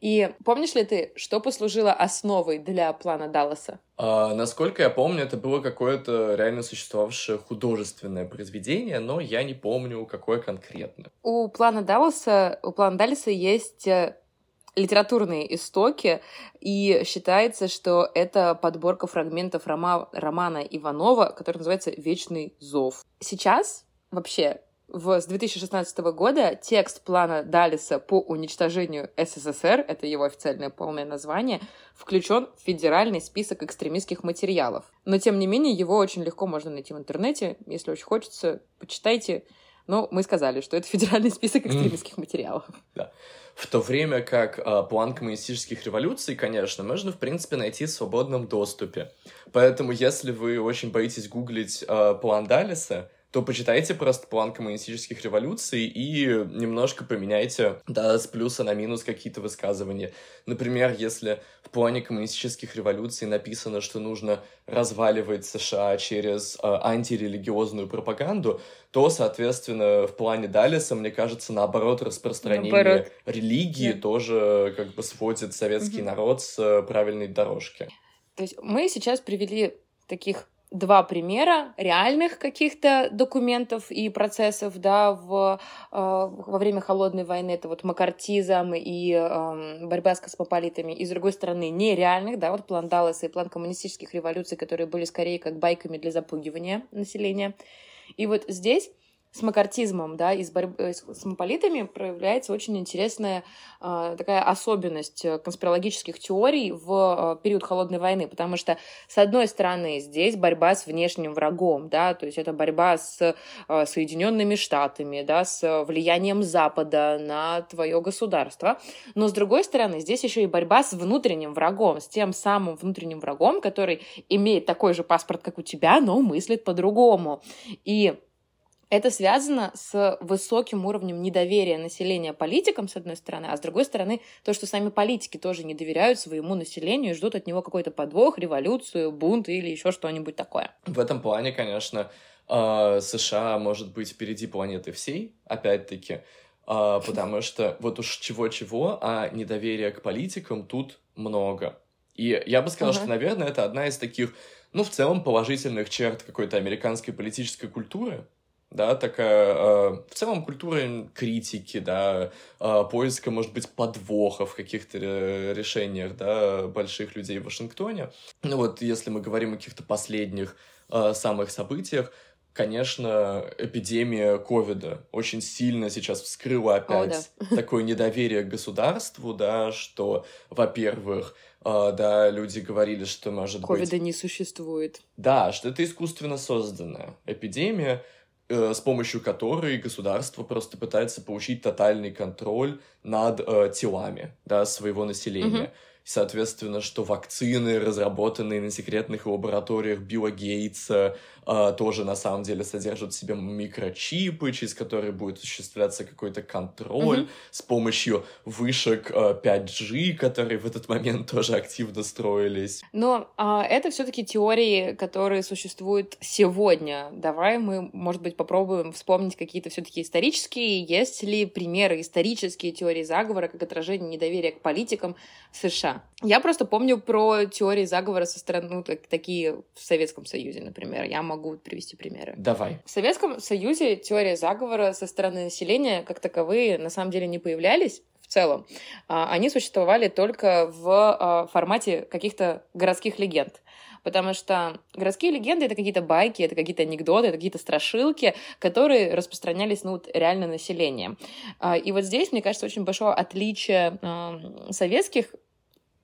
И помнишь ли ты, что послужило основой для плана Далласа? А, насколько я помню, это было какое-то реально существовавшее художественное произведение, но я не помню, какое конкретно. У плана Далласа, у плана Далласа есть э, литературные истоки, и считается, что это подборка фрагментов рома романа Иванова, который называется «Вечный зов». Сейчас вообще в, с 2016 года текст плана Далиса по уничтожению СССР, это его официальное полное название, включен в федеральный список экстремистских материалов. Но, тем не менее, его очень легко можно найти в интернете. Если очень хочется, почитайте. Но мы сказали, что это федеральный список экстремистских материалов. Да. В то время как э, план коммунистических революций, конечно, можно, в принципе, найти в свободном доступе. Поэтому, если вы очень боитесь гуглить э, план Далиса, то почитайте просто план коммунистических революций и немножко поменяйте, да, с плюса на минус какие-то высказывания. Например, если в плане коммунистических революций написано, что нужно разваливать США через э, антирелигиозную пропаганду, то, соответственно, в плане Далиса, мне кажется, наоборот, распространение наоборот. религии да. тоже как бы сводит советский угу. народ с э, правильной дорожки. То есть мы сейчас привели таких два примера реальных каких-то документов и процессов, да, в, э, во время холодной войны, это вот макартизм и э, борьба с космополитами, и с другой стороны нереальных, да, вот план Далласа и план коммунистических революций, которые были скорее как байками для запугивания населения. И вот здесь с макартизмом, да, и с, борьбой э, с космополитами проявляется очень интересная э, такая особенность э, конспирологических теорий в э, период Холодной войны, потому что, с одной стороны, здесь борьба с внешним врагом, да, то есть это борьба с э, Соединенными Штатами, да, с влиянием Запада на твое государство, но, с другой стороны, здесь еще и борьба с внутренним врагом, с тем самым внутренним врагом, который имеет такой же паспорт, как у тебя, но мыслит по-другому. И это связано с высоким уровнем недоверия населения политикам, с одной стороны, а с другой стороны, то, что сами политики тоже не доверяют своему населению и ждут от него какой-то подвох, революцию, бунт или еще что-нибудь такое. В этом плане, конечно, а, США может быть впереди планеты всей, опять-таки, а, потому что вот уж чего-чего, а недоверия к политикам тут много. И я бы сказал, uh-huh. что, наверное, это одна из таких, ну, в целом, положительных черт какой-то американской политической культуры, да, такая э, в целом культура критики, да, э, поиска, может быть, подвохов в каких-то решениях, да, больших людей в Вашингтоне. Ну вот, если мы говорим о каких-то последних э, самых событиях, конечно, эпидемия ковида очень сильно сейчас вскрыла опять О, да. такое недоверие к государству, да, что, во-первых, Uh, да, люди говорили, что может COVID быть... Ковида не существует. Да, что это искусственно созданная эпидемия, Э, с помощью которой государство просто пытается получить тотальный контроль над э, телами да, своего населения. Mm-hmm. Соответственно, что вакцины, разработанные на секретных лабораториях Билла Гейтса, э, тоже на самом деле содержат в себе микрочипы, через которые будет осуществляться какой-то контроль mm-hmm. с помощью вышек э, 5G, которые в этот момент тоже активно строились. Но э, это все-таки теории, которые существуют сегодня. Давай мы, может быть, попробуем вспомнить какие-то все-таки исторические. Есть ли примеры исторические теории заговора как отражение недоверия к политикам в США? Я просто помню про теории заговора со стороны, ну, так, такие в Советском Союзе, например. Я могу привести примеры. Давай. В Советском Союзе теория заговора со стороны населения как таковые на самом деле не появлялись в целом. А, они существовали только в а, формате каких-то городских легенд потому что городские легенды — это какие-то байки, это какие-то анекдоты, это какие-то страшилки, которые распространялись, ну, вот, реально населением. А, и вот здесь, мне кажется, очень большое отличие советских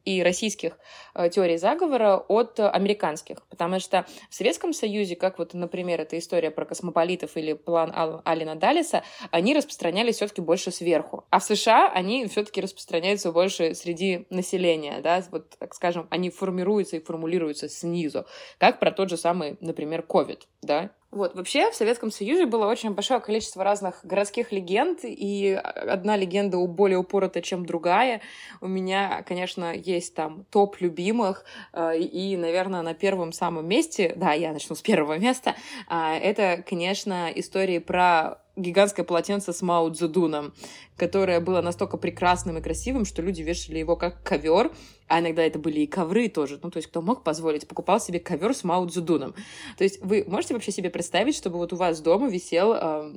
и российских э, теорий заговора от американских. Потому что в Советском Союзе, как вот, например, эта история про космополитов или план Ал- Алина Далиса, они распространялись все-таки больше сверху. А в США они все-таки распространяются больше среди населения, да, вот, так скажем, они формируются и формулируются снизу, как про тот же самый, например, COVID, да, вот, вообще в Советском Союзе было очень большое количество разных городских легенд, и одна легенда более упорота, чем другая. У меня, конечно, есть там топ любимых, э, и, наверное, на первом самом месте, да, я начну с первого места, а, это, конечно, истории про гигантское полотенце с Мао Цзэдуном, которое было настолько прекрасным и красивым, что люди вешали его как ковер, а иногда это были и ковры тоже. Ну, то есть, кто мог позволить, покупал себе ковер с Мао Цзэдуном. То есть, вы можете вообще себе представить, чтобы вот у вас дома висел э,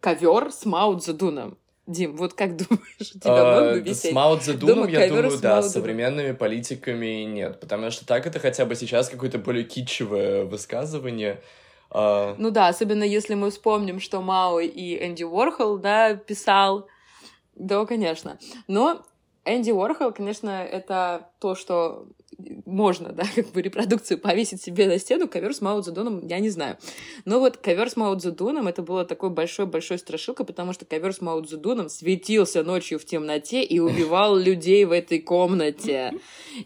ковер с Мао Цзэдуном? Дим, вот как думаешь, у тебя мог бы висеть? С Мао Цзэдуном, я думаю, да, с современными политиками нет, потому что так это хотя бы сейчас какое-то более китчевое высказывание, Uh... Ну да, особенно если мы вспомним, что Мао и Энди Уорхол, да, писал. Да, конечно. Но Энди Уорхол, конечно, это то, что можно, да, как бы репродукцию повесить себе на стену, ковер с Мао Цзэдуном, я не знаю. Но вот ковер с Мао Цзэдуном, это было такой большой-большой страшилка, потому что ковер с Мао Цзэдуном светился ночью в темноте и убивал людей в этой комнате.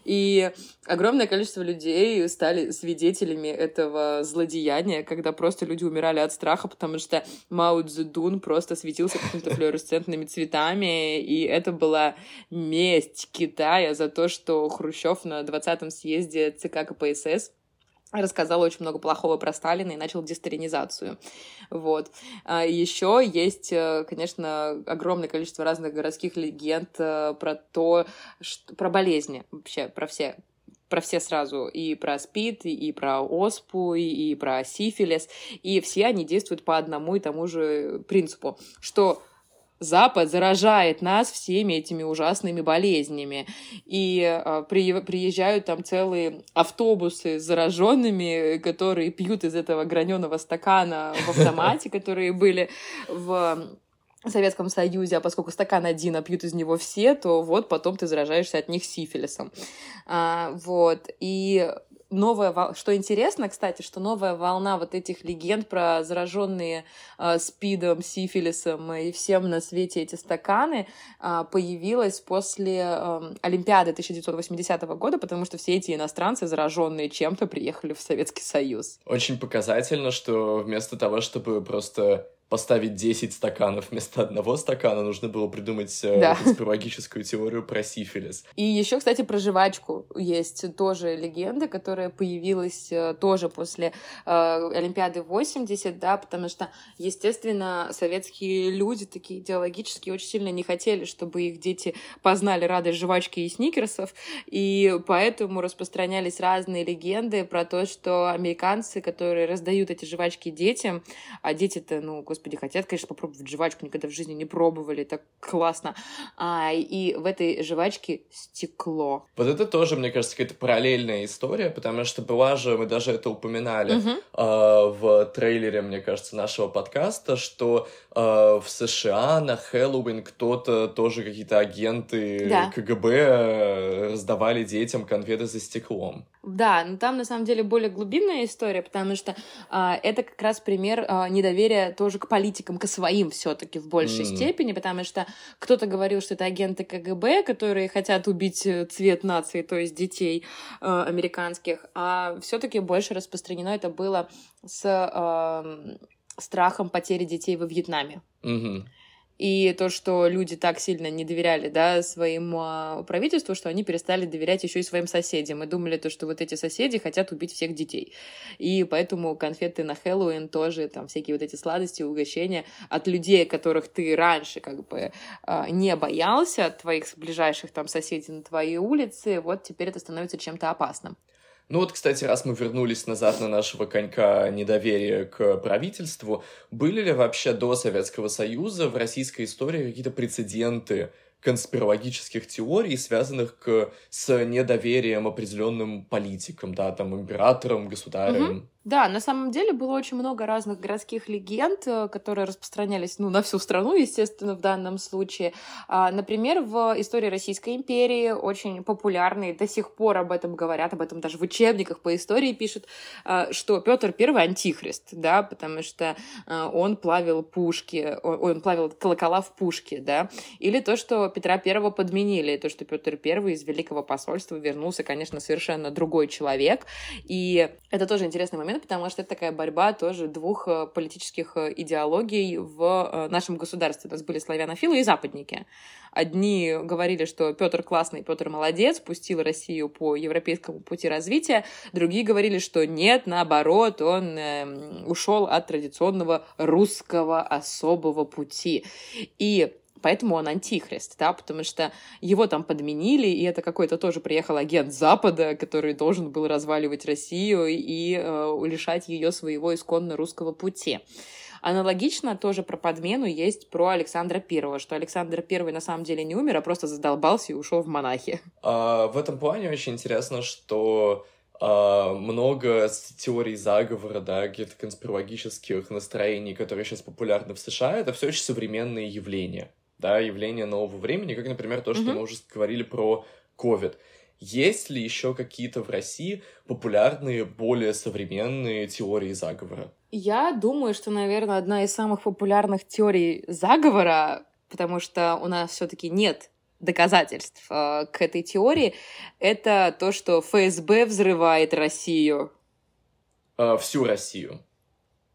И огромное количество людей стали свидетелями этого злодеяния, когда просто люди умирали от страха, потому что Мао Цзэдун просто светился какими-то флуоресцентными цветами, и это была месть Китая за то, что Хрущев на 20-м съезде ЦК КПСС рассказал очень много плохого про Сталина и начал десталинизацию. Вот. А еще есть, э, конечно, огромное количество разных городских легенд э, про то, что, про болезни вообще, про все про все сразу, и про СПИД, и про ОСПУ, и, про сифилис, и все они действуют по одному и тому же принципу, что Запад заражает нас всеми этими ужасными болезнями. И э, при, приезжают там целые автобусы с зараженными, которые пьют из этого граненого стакана в автомате, которые были в Советском Союзе, а поскольку стакан один, а пьют из него все, то вот потом ты заражаешься от них сифилисом. А, вот. И новая, что интересно, кстати, что новая волна вот этих легенд про зараженные э, спидом, сифилисом и всем на свете эти стаканы э, появилась после э, Олимпиады 1980 года, потому что все эти иностранцы, зараженные чем-то, приехали в Советский Союз. Очень показательно, что вместо того, чтобы просто поставить 10 стаканов вместо одного стакана, нужно было придумать э, да. конспирологическую теорию про сифилис. И еще, кстати, про жвачку есть тоже легенда, которая появилась э, тоже после э, Олимпиады 80, да, потому что, естественно, советские люди такие идеологические очень сильно не хотели, чтобы их дети познали радость жвачки и сникерсов, и поэтому распространялись разные легенды про то, что американцы, которые раздают эти жвачки детям, а дети-то, ну, господи, хотят, конечно, попробовать жвачку, никогда в жизни не пробовали, так классно. А, и в этой жвачке стекло. Вот это тоже, мне кажется, какая-то параллельная история, потому что была же, мы даже это упоминали uh-huh. э, в трейлере, мне кажется, нашего подкаста, что э, в США на Хэллоуин кто-то, тоже какие-то агенты да. КГБ раздавали детям конфеты за стеклом. Да, но там на самом деле более глубинная история, потому что а, это как раз пример а, недоверия тоже к политикам, к своим все-таки в большей mm. степени, потому что кто-то говорил, что это агенты КГБ, которые хотят убить э, цвет нации, то есть детей а, американских, а все-таки больше распространено это было с а, страхом потери детей во Вьетнаме. Mm-hmm. И то, что люди так сильно не доверяли да, своему а, правительству, что они перестали доверять еще и своим соседям. И думали, то, что вот эти соседи хотят убить всех детей. И поэтому конфеты на Хэллоуин тоже, там всякие вот эти сладости, угощения от людей, которых ты раньше как бы а, не боялся, от твоих ближайших там соседей на твоей улице, вот теперь это становится чем-то опасным. Ну вот, кстати, раз мы вернулись назад на нашего конька недоверия к правительству, были ли вообще до Советского Союза в российской истории какие-то прецеденты конспирологических теорий, связанных к, с недоверием определенным политикам, да, там, императорам, государям? Угу. Да, на самом деле было очень много разных городских легенд, э, которые распространялись ну, на всю страну, естественно, в данном случае. А, например, в истории Российской империи очень популярный, до сих пор об этом говорят, об этом даже в учебниках по истории пишут, а, что Петр Первый антихрист, да, потому что а, он плавил пушки, он плавил колокола в пушке, да, или то, что Петра Первого подменили, то, что Петр Первый из Великого посольства вернулся, конечно, совершенно другой человек, и это тоже интересный момент, потому что это такая борьба тоже двух э, политических э, идеологий в э, нашем государстве. У нас были славянофилы и западники. Одни говорили, что Петр классный, Петр молодец, пустил Россию по европейскому пути развития. Другие говорили, что нет, наоборот, он э, ушел от традиционного русского особого пути. И поэтому он антихрист, да, потому что его там подменили, и это какой-то тоже приехал агент Запада, который должен был разваливать Россию и э, лишать ее своего исконно русского пути. Аналогично тоже про подмену есть про Александра Первого, что Александр Первый на самом деле не умер, а просто задолбался и ушел в монахи. А, в этом плане очень интересно, что Uh, много теорий заговора, да, каких-то конспирологических настроений, которые сейчас популярны в США, это все очень современные явления да, явления нового времени, как, например, то, что mm-hmm. мы уже говорили про COVID. Есть ли еще какие-то в России популярные, более современные теории заговора? Я думаю, что, наверное, одна из самых популярных теорий заговора, потому что у нас все-таки нет доказательств э, к этой теории, это то, что ФСБ взрывает Россию. Э, всю Россию.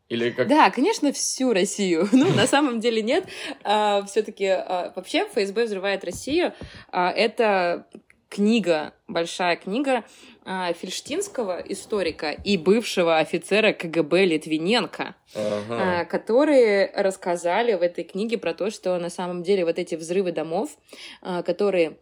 Или как... Да, конечно, всю Россию. Ну, на самом деле нет. А, Все-таки а, вообще ФСБ взрывает Россию. А, это книга, большая книга а, Фельштинского историка и бывшего офицера КГБ Литвиненко, ага. а, которые рассказали в этой книге про то, что на самом деле вот эти взрывы домов, а, которые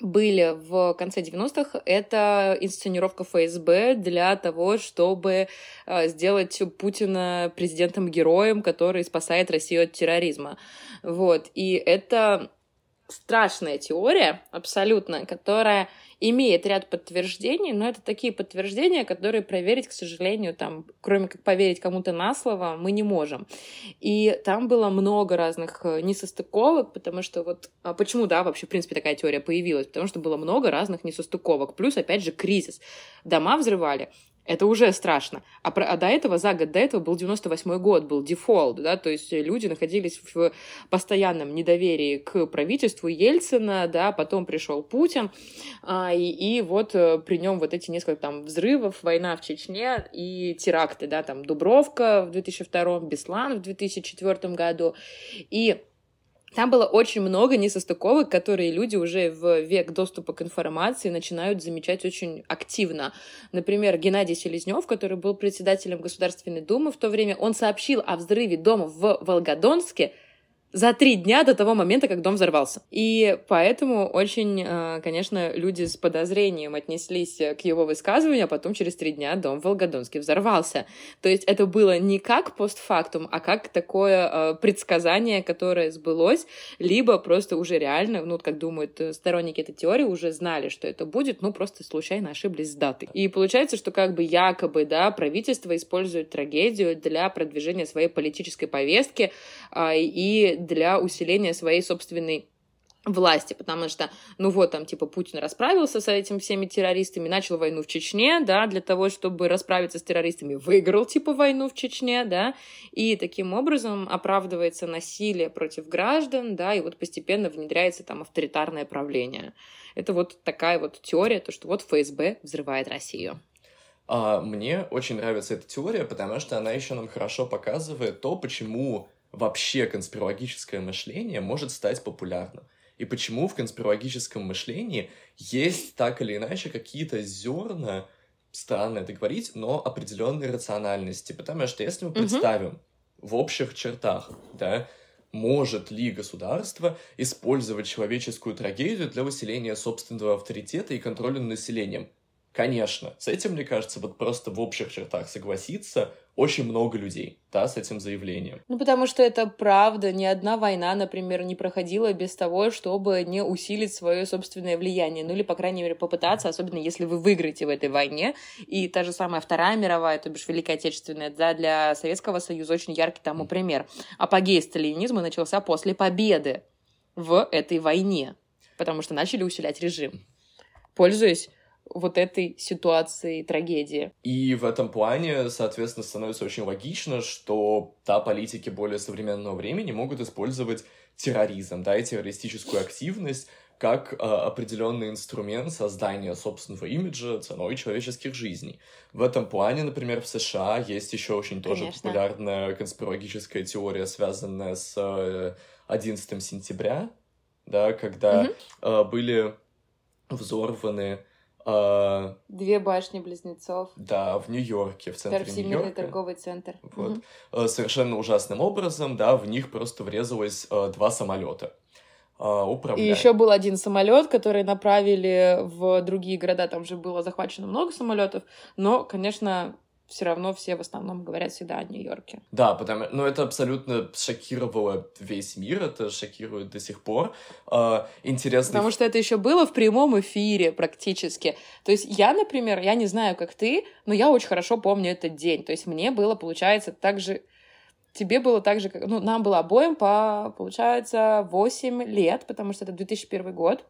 были в конце 90-х, это инсценировка ФСБ для того, чтобы э, сделать Путина президентом-героем, который спасает Россию от терроризма. Вот. И это страшная теория, абсолютно, которая имеет ряд подтверждений, но это такие подтверждения, которые проверить, к сожалению, там, кроме как поверить кому-то на слово, мы не можем. И там было много разных э, несостыковок, потому что вот а почему, да, вообще, в принципе, такая теория появилась? Потому что было много разных несостыковок. Плюс, опять же, кризис. Дома взрывали, это уже страшно. А, про, а до этого, за год до этого был 98 год, был дефолт, да, то есть люди находились в постоянном недоверии к правительству Ельцина, да, потом пришел Путин, а, и, и вот э, при нем вот эти несколько там взрывов, война в Чечне и теракты, да, там Дубровка в 2002, Беслан в 2004 году, и там было очень много несостыковок, которые люди уже в век доступа к информации начинают замечать очень активно. Например, Геннадий Селезнев, который был председателем Государственной Думы в то время, он сообщил о взрыве дома в Волгодонске за три дня до того момента, как дом взорвался. И поэтому очень, э, конечно, люди с подозрением отнеслись к его высказыванию, а потом через три дня дом в Волгодонске взорвался. То есть это было не как постфактум, а как такое э, предсказание, которое сбылось, либо просто уже реально, ну, как думают сторонники этой теории, уже знали, что это будет, ну, просто случайно ошиблись с датой. И получается, что как бы якобы, да, правительство использует трагедию для продвижения своей политической повестки а, для усиления своей собственной власти, потому что, ну вот, там, типа, Путин расправился с этими всеми террористами, начал войну в Чечне, да, для того, чтобы расправиться с террористами, выиграл, типа, войну в Чечне, да, и таким образом оправдывается насилие против граждан, да, и вот постепенно внедряется там авторитарное правление. Это вот такая вот теория, то, что вот ФСБ взрывает Россию. А, мне очень нравится эта теория, потому что она еще нам хорошо показывает то, почему вообще конспирологическое мышление может стать популярным. И почему в конспирологическом мышлении есть так или иначе какие-то зерна, странно это говорить, но определенной рациональности. Потому что если мы представим в общих чертах, да, может ли государство использовать человеческую трагедию для усиления собственного авторитета и контроля над населением? Конечно, с этим, мне кажется, вот просто в общих чертах согласиться очень много людей, да, с этим заявлением. Ну, потому что это правда. Ни одна война, например, не проходила без того, чтобы не усилить свое собственное влияние. Ну, или, по крайней мере, попытаться, особенно если вы выиграете в этой войне. И та же самая Вторая мировая, то бишь Великая Отечественная, да, для Советского Союза очень яркий тому пример. Апогей сталинизма начался после победы в этой войне, потому что начали усилять режим, пользуясь вот этой ситуации трагедии. И в этом плане, соответственно, становится очень логично, что, да, политики более современного времени могут использовать терроризм, да, и террористическую активность как э, определенный инструмент создания собственного имиджа ценой человеческих жизней. В этом плане, например, в США есть еще очень тоже Конечно. популярная конспирологическая теория, связанная с э, 11 сентября, да, когда угу. э, были взорваны а, Две башни близнецов. Да, в Нью-Йорке, в центре Нью-Йорка. торговый центр. Вот. Угу. Совершенно ужасным образом, да, в них просто врезалось а, два самолета. Управляя. И еще был один самолет, который направили в другие города. Там же было захвачено много самолетов. Но, конечно, все равно все в основном говорят всегда о Нью-Йорке. Да, потому ну это абсолютно шокировало весь мир, это шокирует до сих пор. Э, интересно. Потому что это еще было в прямом эфире практически. То есть я, например, я не знаю, как ты, но я очень хорошо помню этот день. То есть мне было, получается, так же тебе было так же, как... Ну, нам было обоим по, получается, 8 лет, потому что это 2001 год.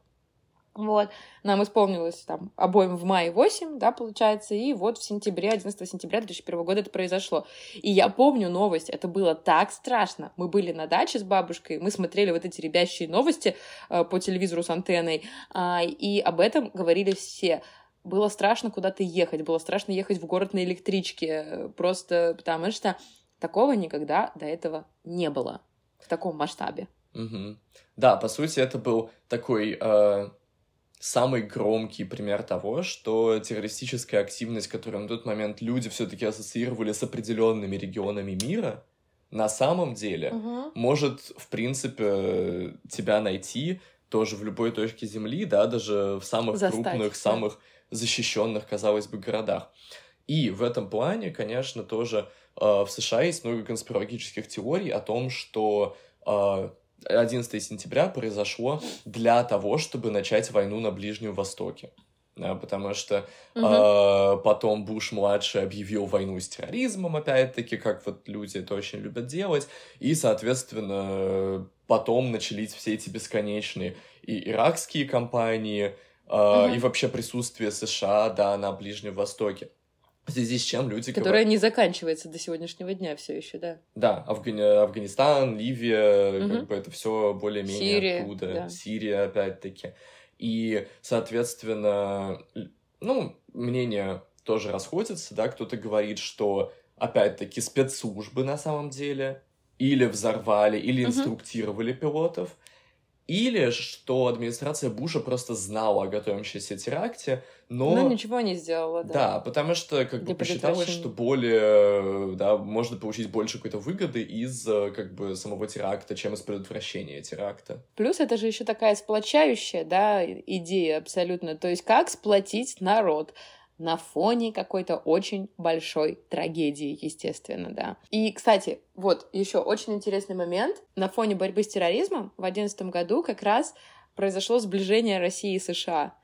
Вот. Нам исполнилось там обоим в мае 8, да, получается, и вот в сентябре, 11 сентября 2001 года это произошло. И я помню новость, это было так страшно. Мы были на даче с бабушкой, мы смотрели вот эти ребящие новости э, по телевизору с антенной, э, и об этом говорили все было страшно куда-то ехать, было страшно ехать в город на электричке, просто потому что такого никогда до этого не было в таком масштабе. Угу. Да, по сути, это был такой э, самый громкий пример того, что террористическая активность, которую на тот момент люди все-таки ассоциировали с определенными регионами мира, на самом деле угу. может, в принципе, тебя найти тоже в любой точке Земли, да, даже в самых Застать, крупных, да. самых защищенных, казалось бы, городах. И в этом плане, конечно, тоже э, в США есть много конспирологических теорий о том, что э, 11 сентября произошло для того, чтобы начать войну на Ближнем Востоке. Потому что угу. э, потом Буш младший объявил войну с терроризмом, опять-таки, как вот люди это очень любят делать, и, соответственно, потом начались все эти бесконечные и иракские кампании, э, угу. и вообще присутствие США, да, на Ближнем Востоке. В связи с чем люди... Которая не заканчивается до сегодняшнего дня все еще, да. Да, Афгани... Афганистан, Ливия, угу. как бы это все более-менее Сирия, оттуда. Да. Сирия, опять-таки. И, соответственно, ну, мнения тоже расходятся, да, кто-то говорит, что, опять-таки, спецслужбы на самом деле или взорвали, или инструктировали угу. пилотов, или что администрация Буша просто знала о готовящемся теракте, но... Но ничего не сделала, да. Да, потому что как бы посчиталось, что более, да, можно получить больше какой-то выгоды из как бы самого теракта, чем из предотвращения теракта. Плюс это же еще такая сплочающая, да, идея абсолютно. То есть как сплотить народ? На фоне какой-то очень большой трагедии, естественно, да. И, кстати, вот еще очень интересный момент. На фоне борьбы с терроризмом в 2011 году как раз произошло сближение России и США.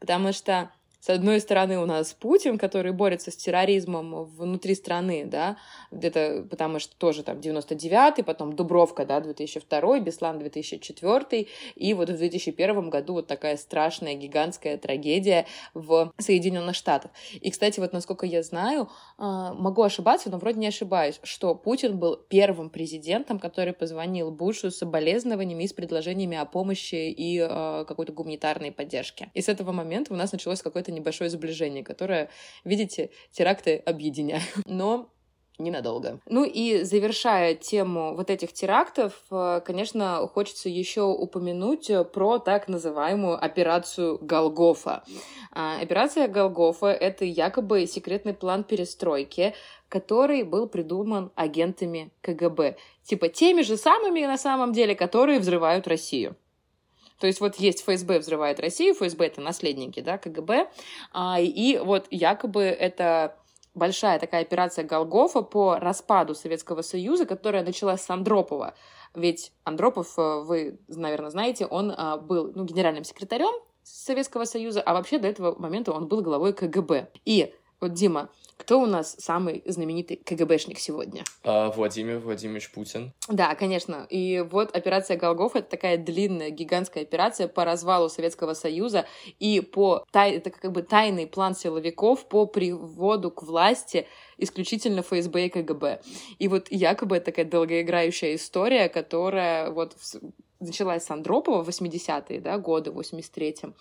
Потому что с одной стороны, у нас Путин, который борется с терроризмом внутри страны, да, где-то, потому что тоже там 99-й, потом Дубровка, да, 2002 Беслан 2004 и вот в 2001 году вот такая страшная, гигантская трагедия в Соединенных Штатах. И, кстати, вот насколько я знаю, а, могу ошибаться, но вроде не ошибаюсь, что Путин был первым президентом, который позвонил Бушу с соболезнованиями и с предложениями о помощи и а, какой-то гуманитарной поддержке. И с этого момента у нас началось какое-то небольшое сближение, которое, видите, теракты объединяют. Но ненадолго. Ну и завершая тему вот этих терактов, э, конечно, хочется еще упомянуть про так называемую операцию Голгофа. А, операция Голгофа — это якобы секретный план перестройки, который был придуман агентами КГБ. Типа теми же самыми, на самом деле, которые взрывают Россию. То есть вот есть ФСБ взрывает Россию, ФСБ это наследники, да, КГБ, а, и вот якобы это большая такая операция Голгофа по распаду Советского Союза, которая началась с Андропова. Ведь Андропов, э, вы, наверное, знаете, он а, был ну, генеральным секретарем Советского Союза, а вообще до этого момента он был главой КГБ. И вот, Дима, кто у нас самый знаменитый КГБшник сегодня? А, Владимир Владимирович Путин. Да, конечно. И вот операция Голгоф — это такая длинная, гигантская операция по развалу Советского Союза и по тай... это как бы тайный план силовиков по приводу к власти исключительно ФСБ и КГБ. И вот якобы это такая долгоиграющая история, которая вот началась с Андропова в 80-е да, годы, в 83-м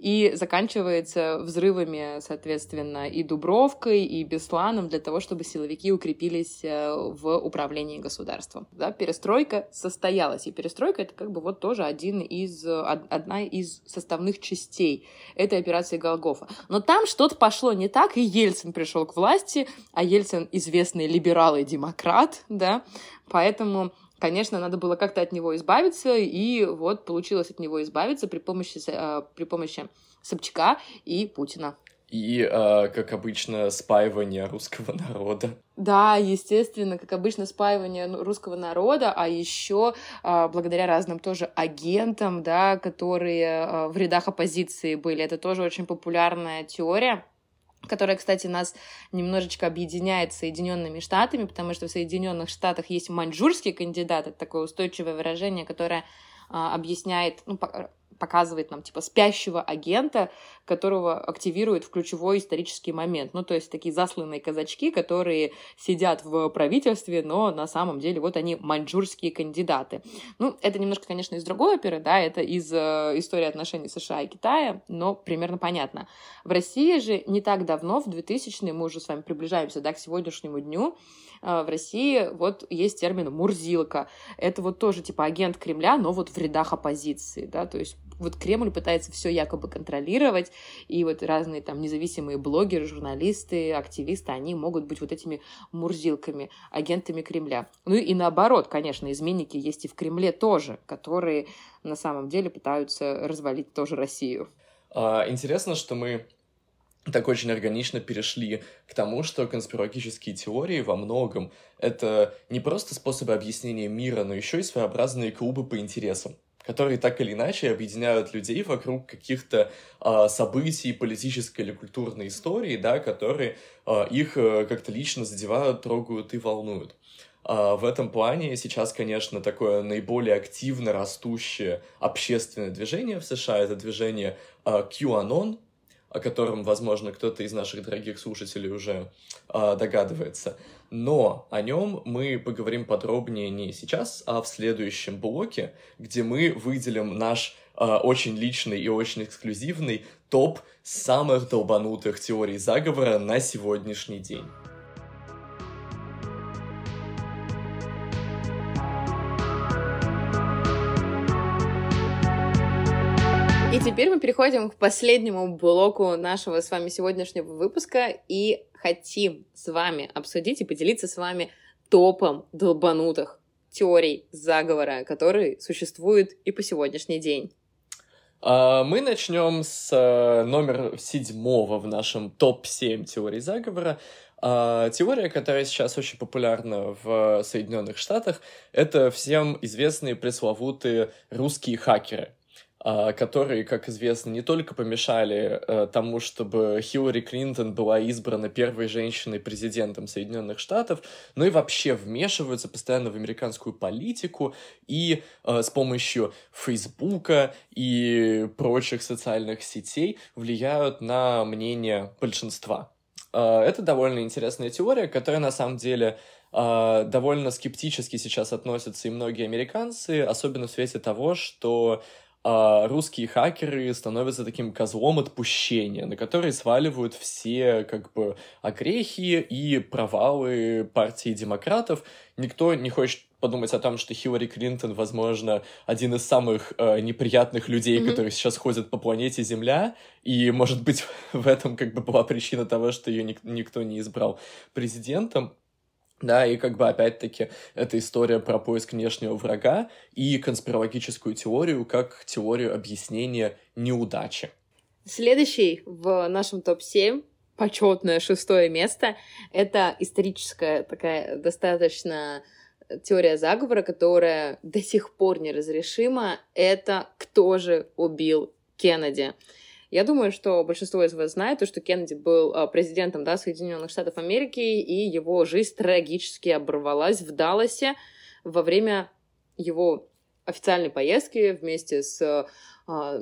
и заканчивается взрывами, соответственно, и Дубровкой, и Бесланом для того, чтобы силовики укрепились э, в управлении государством. Да, перестройка состоялась, и перестройка — это как бы вот тоже один из, одна из составных частей этой операции Голгофа. Но там что-то пошло не так, и Ельцин пришел к власти, а Ельцин известный либерал и демократ, да, поэтому Конечно, надо было как-то от него избавиться, и вот получилось от него избавиться при помощи, э, при помощи Собчака и Путина. И, э, как обычно, спаивание русского народа. Да, естественно, как обычно, спаивание ну, русского народа, а еще э, благодаря разным тоже агентам, да, которые в рядах оппозиции были. Это тоже очень популярная теория которая, кстати, нас немножечко объединяет с Соединенными Штатами, потому что в Соединенных Штатах есть маньчжурский кандидат, это такое устойчивое выражение, которое а, объясняет, ну, показывает нам, типа, спящего агента, которого активируют в ключевой исторический момент. Ну, то есть такие засланные казачки, которые сидят в правительстве, но на самом деле вот они маньчжурские кандидаты. Ну, это немножко, конечно, из другой оперы, да, это из э, истории отношений США и Китая, но примерно понятно. В России же не так давно, в 2000-е, мы уже с вами приближаемся, да, к сегодняшнему дню, в России вот есть термин «мурзилка». Это вот тоже типа агент Кремля, но вот в рядах оппозиции, да, то есть вот Кремль пытается все якобы контролировать, и вот разные там независимые блогеры, журналисты, активисты, они могут быть вот этими мурзилками, агентами Кремля. Ну и наоборот, конечно, изменники есть и в Кремле тоже, которые на самом деле пытаются развалить тоже Россию. А, интересно, что мы так очень органично перешли к тому, что конспирологические теории во многом это не просто способы объяснения мира, но еще и своеобразные клубы по интересам которые так или иначе объединяют людей вокруг каких-то э, событий политической или культурной истории, да, которые э, их как-то лично задевают, трогают и волнуют. Э, в этом плане сейчас, конечно, такое наиболее активно растущее общественное движение в США это движение QAnon, о котором, возможно, кто-то из наших дорогих слушателей уже э, догадывается. Но о нем мы поговорим подробнее не сейчас, а в следующем блоке, где мы выделим наш э, очень личный и очень эксклюзивный топ самых долбанутых теорий заговора на сегодняшний день. Переходим к последнему блоку нашего с вами сегодняшнего выпуска и хотим с вами обсудить и поделиться с вами топом долбанутых теорий заговора, которые существуют и по сегодняшний день. А, мы начнем с э, номера седьмого в нашем топ-7 теорий заговора. А, теория, которая сейчас очень популярна в Соединенных Штатах, это всем известные пресловутые русские хакеры. А, которые, как известно, не только помешали э, тому, чтобы Хиллари Клинтон была избрана первой женщиной-президентом Соединенных Штатов, но и вообще вмешиваются постоянно в американскую политику и э, с помощью Фейсбука и прочих социальных сетей влияют на мнение большинства. Э, это довольно интересная теория, которая на самом деле довольно скептически сейчас относятся и многие американцы, особенно в свете того, что русские хакеры становятся таким козлом отпущения, на который сваливают все как бы огрехи и провалы партии демократов. Никто не хочет подумать о том, что Хиллари Клинтон, возможно, один из самых э, неприятных людей, mm-hmm. которые сейчас ходят по планете Земля, и, может быть, в этом как бы была причина того, что ее ник- никто не избрал президентом. Да, и как бы опять-таки это история про поиск внешнего врага и конспирологическую теорию как теорию объяснения неудачи. Следующий в нашем топ-7 почетное шестое место. Это историческая такая достаточно теория заговора, которая до сих пор неразрешима. Это кто же убил Кеннеди? Я думаю, что большинство из вас знает, то, что Кеннеди был а, президентом да, Соединенных Штатов Америки, и его жизнь трагически оборвалась в Далласе во время его официальной поездки вместе с а,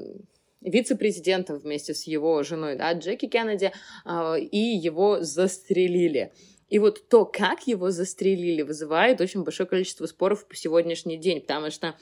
вице-президентом, вместе с его женой, да, Джеки Кеннеди, а, и его застрелили. И вот то, как его застрелили, вызывает очень большое количество споров по сегодняшний день, потому что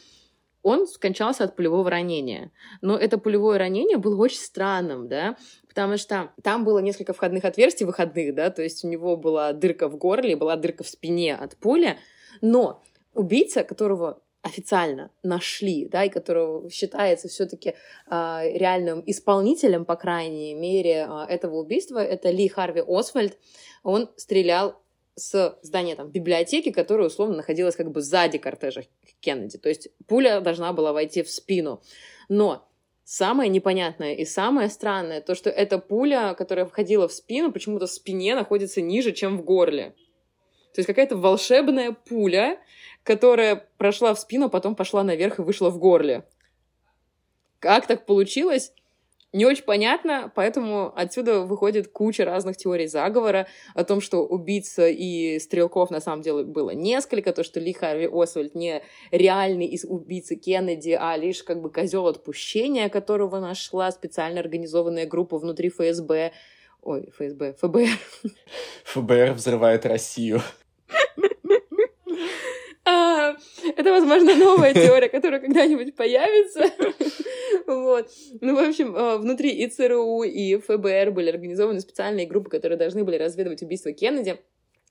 он скончался от пулевого ранения. Но это пулевое ранение было очень странным, да, потому что там было несколько входных отверстий выходных, да, то есть у него была дырка в горле, была дырка в спине от пули, но убийца, которого официально нашли, да, и которого считается все-таки э, а, реальным исполнителем, по крайней мере, э, этого убийства, это Ли Харви Освальд. Он стрелял с здания там, библиотеки, которая условно находилась как бы сзади кортежа Кеннеди. То есть пуля должна была войти в спину. Но самое непонятное и самое странное, то, что эта пуля, которая входила в спину, почему-то в спине находится ниже, чем в горле. То есть какая-то волшебная пуля, которая прошла в спину, а потом пошла наверх и вышла в горле. Как так получилось? Не очень понятно, поэтому отсюда выходит куча разных теорий заговора о том, что убийца и стрелков на самом деле было несколько, то, что Ли Харви Освальд не реальный из убийцы Кеннеди, а лишь как бы козел отпущения, которого нашла специально организованная группа внутри ФСБ. Ой, ФСБ, ФБР. ФБР взрывает Россию. А, это, возможно, новая теория, которая когда-нибудь появится. Вот. Ну, в общем, а, внутри и ЦРУ, и ФБР были организованы специальные группы, которые должны были разведывать убийство Кеннеди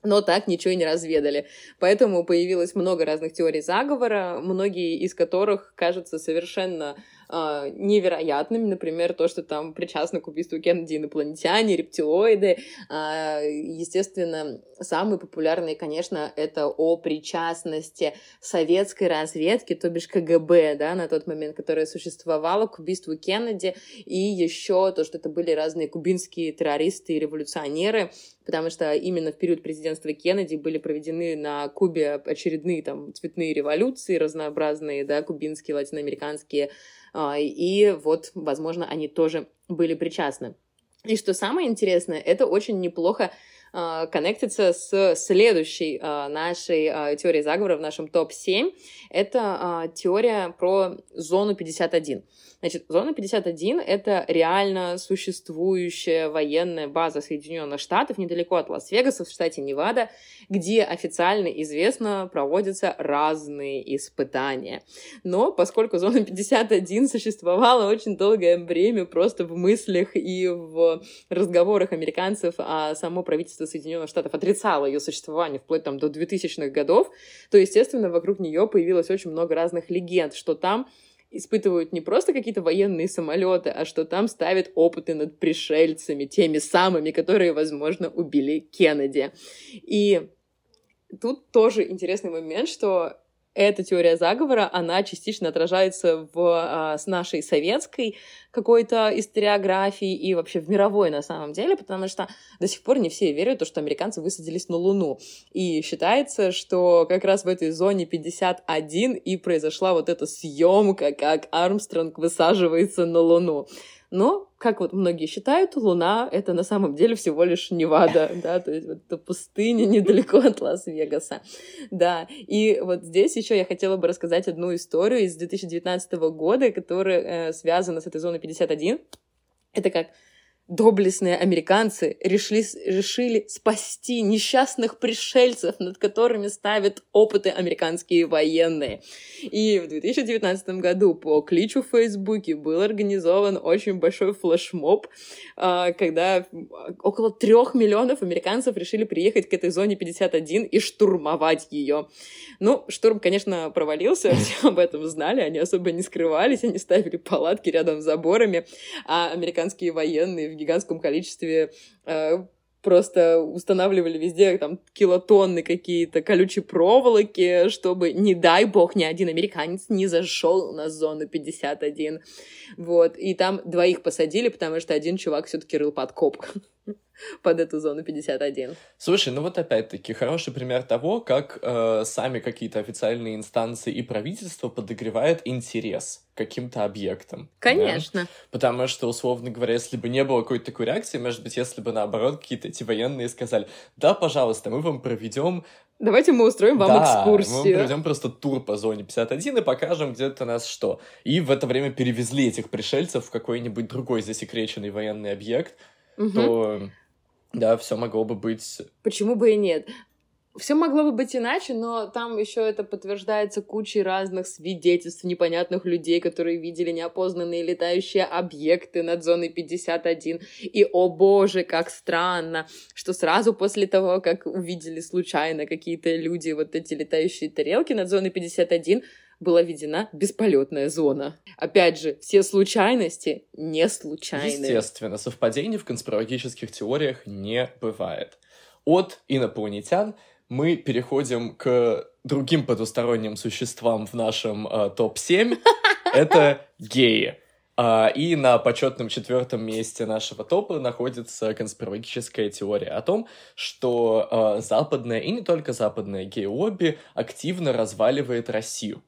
но так ничего и не разведали. Поэтому появилось много разных теорий заговора, многие из которых кажутся совершенно э, невероятными. Например, то, что там причастны к убийству Кеннеди инопланетяне, рептилоиды. Э, естественно, самые популярные, конечно, это о причастности советской разведки, то бишь КГБ, да, на тот момент, которая существовала к убийству Кеннеди, и еще то, что это были разные кубинские террористы и революционеры, потому что именно в период президентства Кеннеди были проведены на Кубе очередные там цветные революции разнообразные, да, кубинские, латиноамериканские, и вот, возможно, они тоже были причастны. И что самое интересное, это очень неплохо а, коннектится с следующей uh, нашей теорией заговора в нашем топ-7. Это теория про зону 51. Значит, зона 51 — это реально существующая военная база Соединенных Штатов недалеко от Лас-Вегаса в штате Невада, где официально известно проводятся разные испытания. Но поскольку зона 51 существовала очень долгое время просто в мыслях и в разговорах американцев, а само правительство Соединенных Штатов отрицало ее существование вплоть там до 2000-х годов, то, естественно, вокруг нее появилось очень много разных легенд, что там испытывают не просто какие-то военные самолеты, а что там ставят опыты над пришельцами, теми самыми, которые, возможно, убили Кеннеди. И тут тоже интересный момент, что эта теория заговора, она частично отражается в а, с нашей советской какой-то историографии и вообще в мировой на самом деле, потому что до сих пор не все верят, то, что американцы высадились на Луну. И считается, что как раз в этой зоне 51 и произошла вот эта съемка, как Армстронг высаживается на Луну. Но, как вот многие считают, Луна — это на самом деле всего лишь Невада, да, то есть вот это пустыня недалеко от Лас-Вегаса, да. И вот здесь еще я хотела бы рассказать одну историю из 2019 года, которая э, связана с этой зоной 51. Это как доблестные американцы решили, решили спасти несчастных пришельцев, над которыми ставят опыты американские военные. И в 2019 году по кличу в Фейсбуке был организован очень большой флешмоб, а, когда около трех миллионов американцев решили приехать к этой зоне 51 и штурмовать ее. Ну, штурм, конечно, провалился, все об этом знали, они особо не скрывались, они ставили палатки рядом с заборами, а американские военные в гигантском количестве э, просто устанавливали везде там килотонны какие-то колючие проволоки, чтобы, не дай бог, ни один американец не зашел на зону 51. Вот. И там двоих посадили, потому что один чувак все-таки рыл подкоп под эту зону 51. Слушай, ну вот опять-таки хороший пример того, как э, сами какие-то официальные инстанции и правительство подогревают интерес каким-то объектам. Конечно. Да? Потому что, условно говоря, если бы не было какой-то такой реакции, может быть, если бы наоборот какие-то эти военные сказали, да, пожалуйста, мы вам проведем Давайте мы устроим вам да, экскурсию. мы проведем просто тур по зоне 51 и покажем где-то нас что. И в это время перевезли этих пришельцев в какой-нибудь другой засекреченный военный объект, угу. то да, все могло бы быть... Почему бы и нет? Все могло бы быть иначе, но там еще это подтверждается кучей разных свидетельств непонятных людей, которые видели неопознанные летающие объекты над зоной 51. И, о боже, как странно, что сразу после того, как увидели случайно какие-то люди вот эти летающие тарелки над зоной 51, была введена бесполетная зона. Опять же, все случайности не случайны. Естественно, совпадений в конспирологических теориях не бывает. От инопланетян мы переходим к другим потусторонним существам в нашем э, топ-7. Это геи. Uh, и на почетном четвертом месте нашего топа находится конспирологическая теория о том, что uh, западная и не только западная гей-лобби активно разваливает Россию.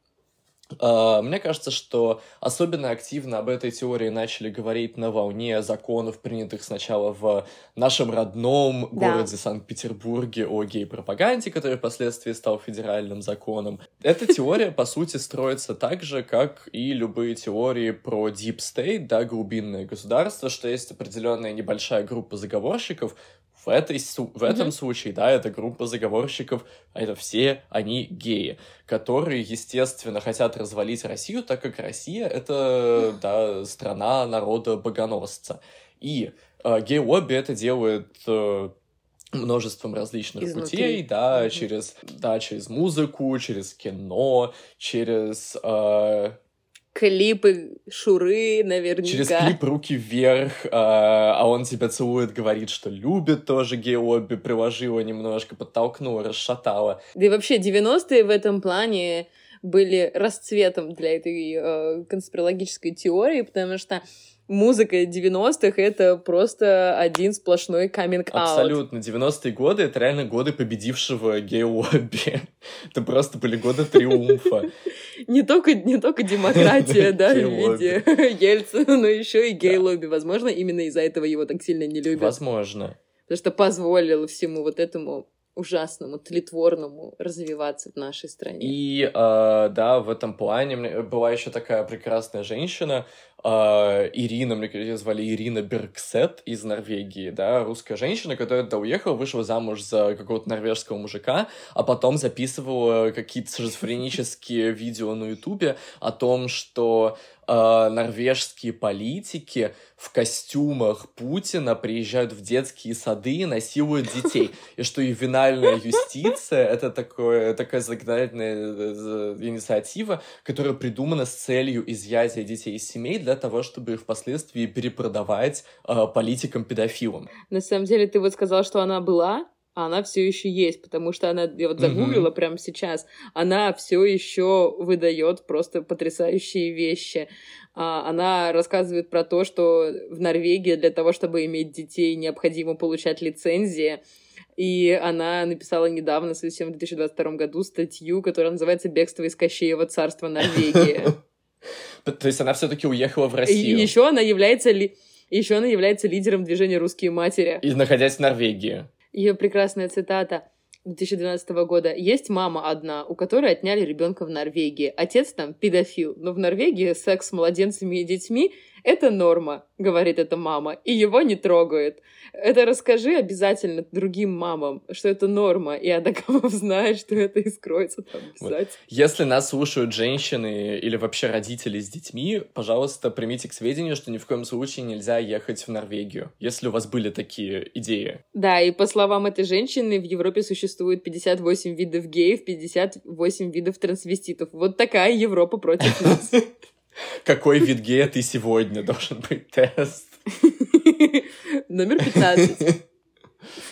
Uh, мне кажется, что особенно активно об этой теории начали говорить на волне законов, принятых сначала в нашем родном да. городе Санкт-Петербурге о гей-пропаганде, который впоследствии стал федеральным законом. Эта теория, по сути, строится так же, как и любые теории про Deep State, да, глубинное государство, что есть определенная небольшая группа заговорщиков, в, этой, в этом mm-hmm. случае, да, это группа заговорщиков, а это все они геи, которые, естественно, хотят развалить Россию, так как Россия — это, да, страна народа богоносца. И э, гей-лобби это делает э, множеством различных Изнутри. путей, да, mm-hmm. через, да, через музыку, через кино, через э, клипы Шуры, наверняка. Через клип «Руки вверх», а, а он тебя целует, говорит, что любит тоже гей-лобби, приложила немножко, подтолкнула, расшатала. Да и вообще 90-е в этом плане были расцветом для этой э, конспирологической теории, потому что музыка 90-х — это просто один сплошной каминг аут Абсолютно. 90-е годы — это реально годы победившего гей-лобби. это просто были годы триумфа. Не только, не только демократия, да, в виде Ельцина, но еще и гей-лобби. Возможно, именно из-за этого его так сильно не любят. Возможно. Потому что позволил всему вот этому ужасному, тлетворному развиваться в нашей стране. И, э, да, в этом плане была еще такая прекрасная женщина, э, Ирина, мне ее звали Ирина Бергсет из Норвегии, да, русская женщина, которая туда уехала, вышла замуж за какого-то норвежского мужика, а потом записывала какие-то шизофренические видео на ютубе о том, что э, норвежские политики в костюмах Путина приезжают в детские сады и насилуют детей. И что ювенальная юстиция — это такое, такая законодательная э, инициатива, которая придумана с целью изъятия детей из семей для того, чтобы их впоследствии перепродавать э, политикам-педофилам. На самом деле, ты вот сказал, что она была, а она все еще есть, потому что она, я вот загуглила mm-hmm. прямо сейчас, она все еще выдает просто потрясающие вещи. А, она рассказывает про то, что в Норвегии для того, чтобы иметь детей, необходимо получать лицензии. И она написала недавно, совсем в 2022 году, статью, которая называется «Бегство из Кощеева царства Норвегии». То есть она все-таки уехала в Россию. И еще она является ли... Еще она является лидером движения «Русские матери». И находясь в Норвегии. Ее прекрасная цитата 2012 года. Есть мама одна, у которой отняли ребенка в Норвегии. Отец там педофил. Но в Норвегии секс с младенцами и детьми это норма, говорит эта мама, и его не трогают. Это расскажи обязательно другим мамам, что это норма, и Адакамов знает, что это и скроется там писать. Вот. Если нас слушают женщины или вообще родители с детьми, пожалуйста, примите к сведению, что ни в коем случае нельзя ехать в Норвегию, если у вас были такие идеи. Да, и по словам этой женщины, в Европе существует 58 видов геев, 58 видов трансвеститов. Вот такая Европа против нас. Какой вид гея ты сегодня должен быть тест? Номер 15.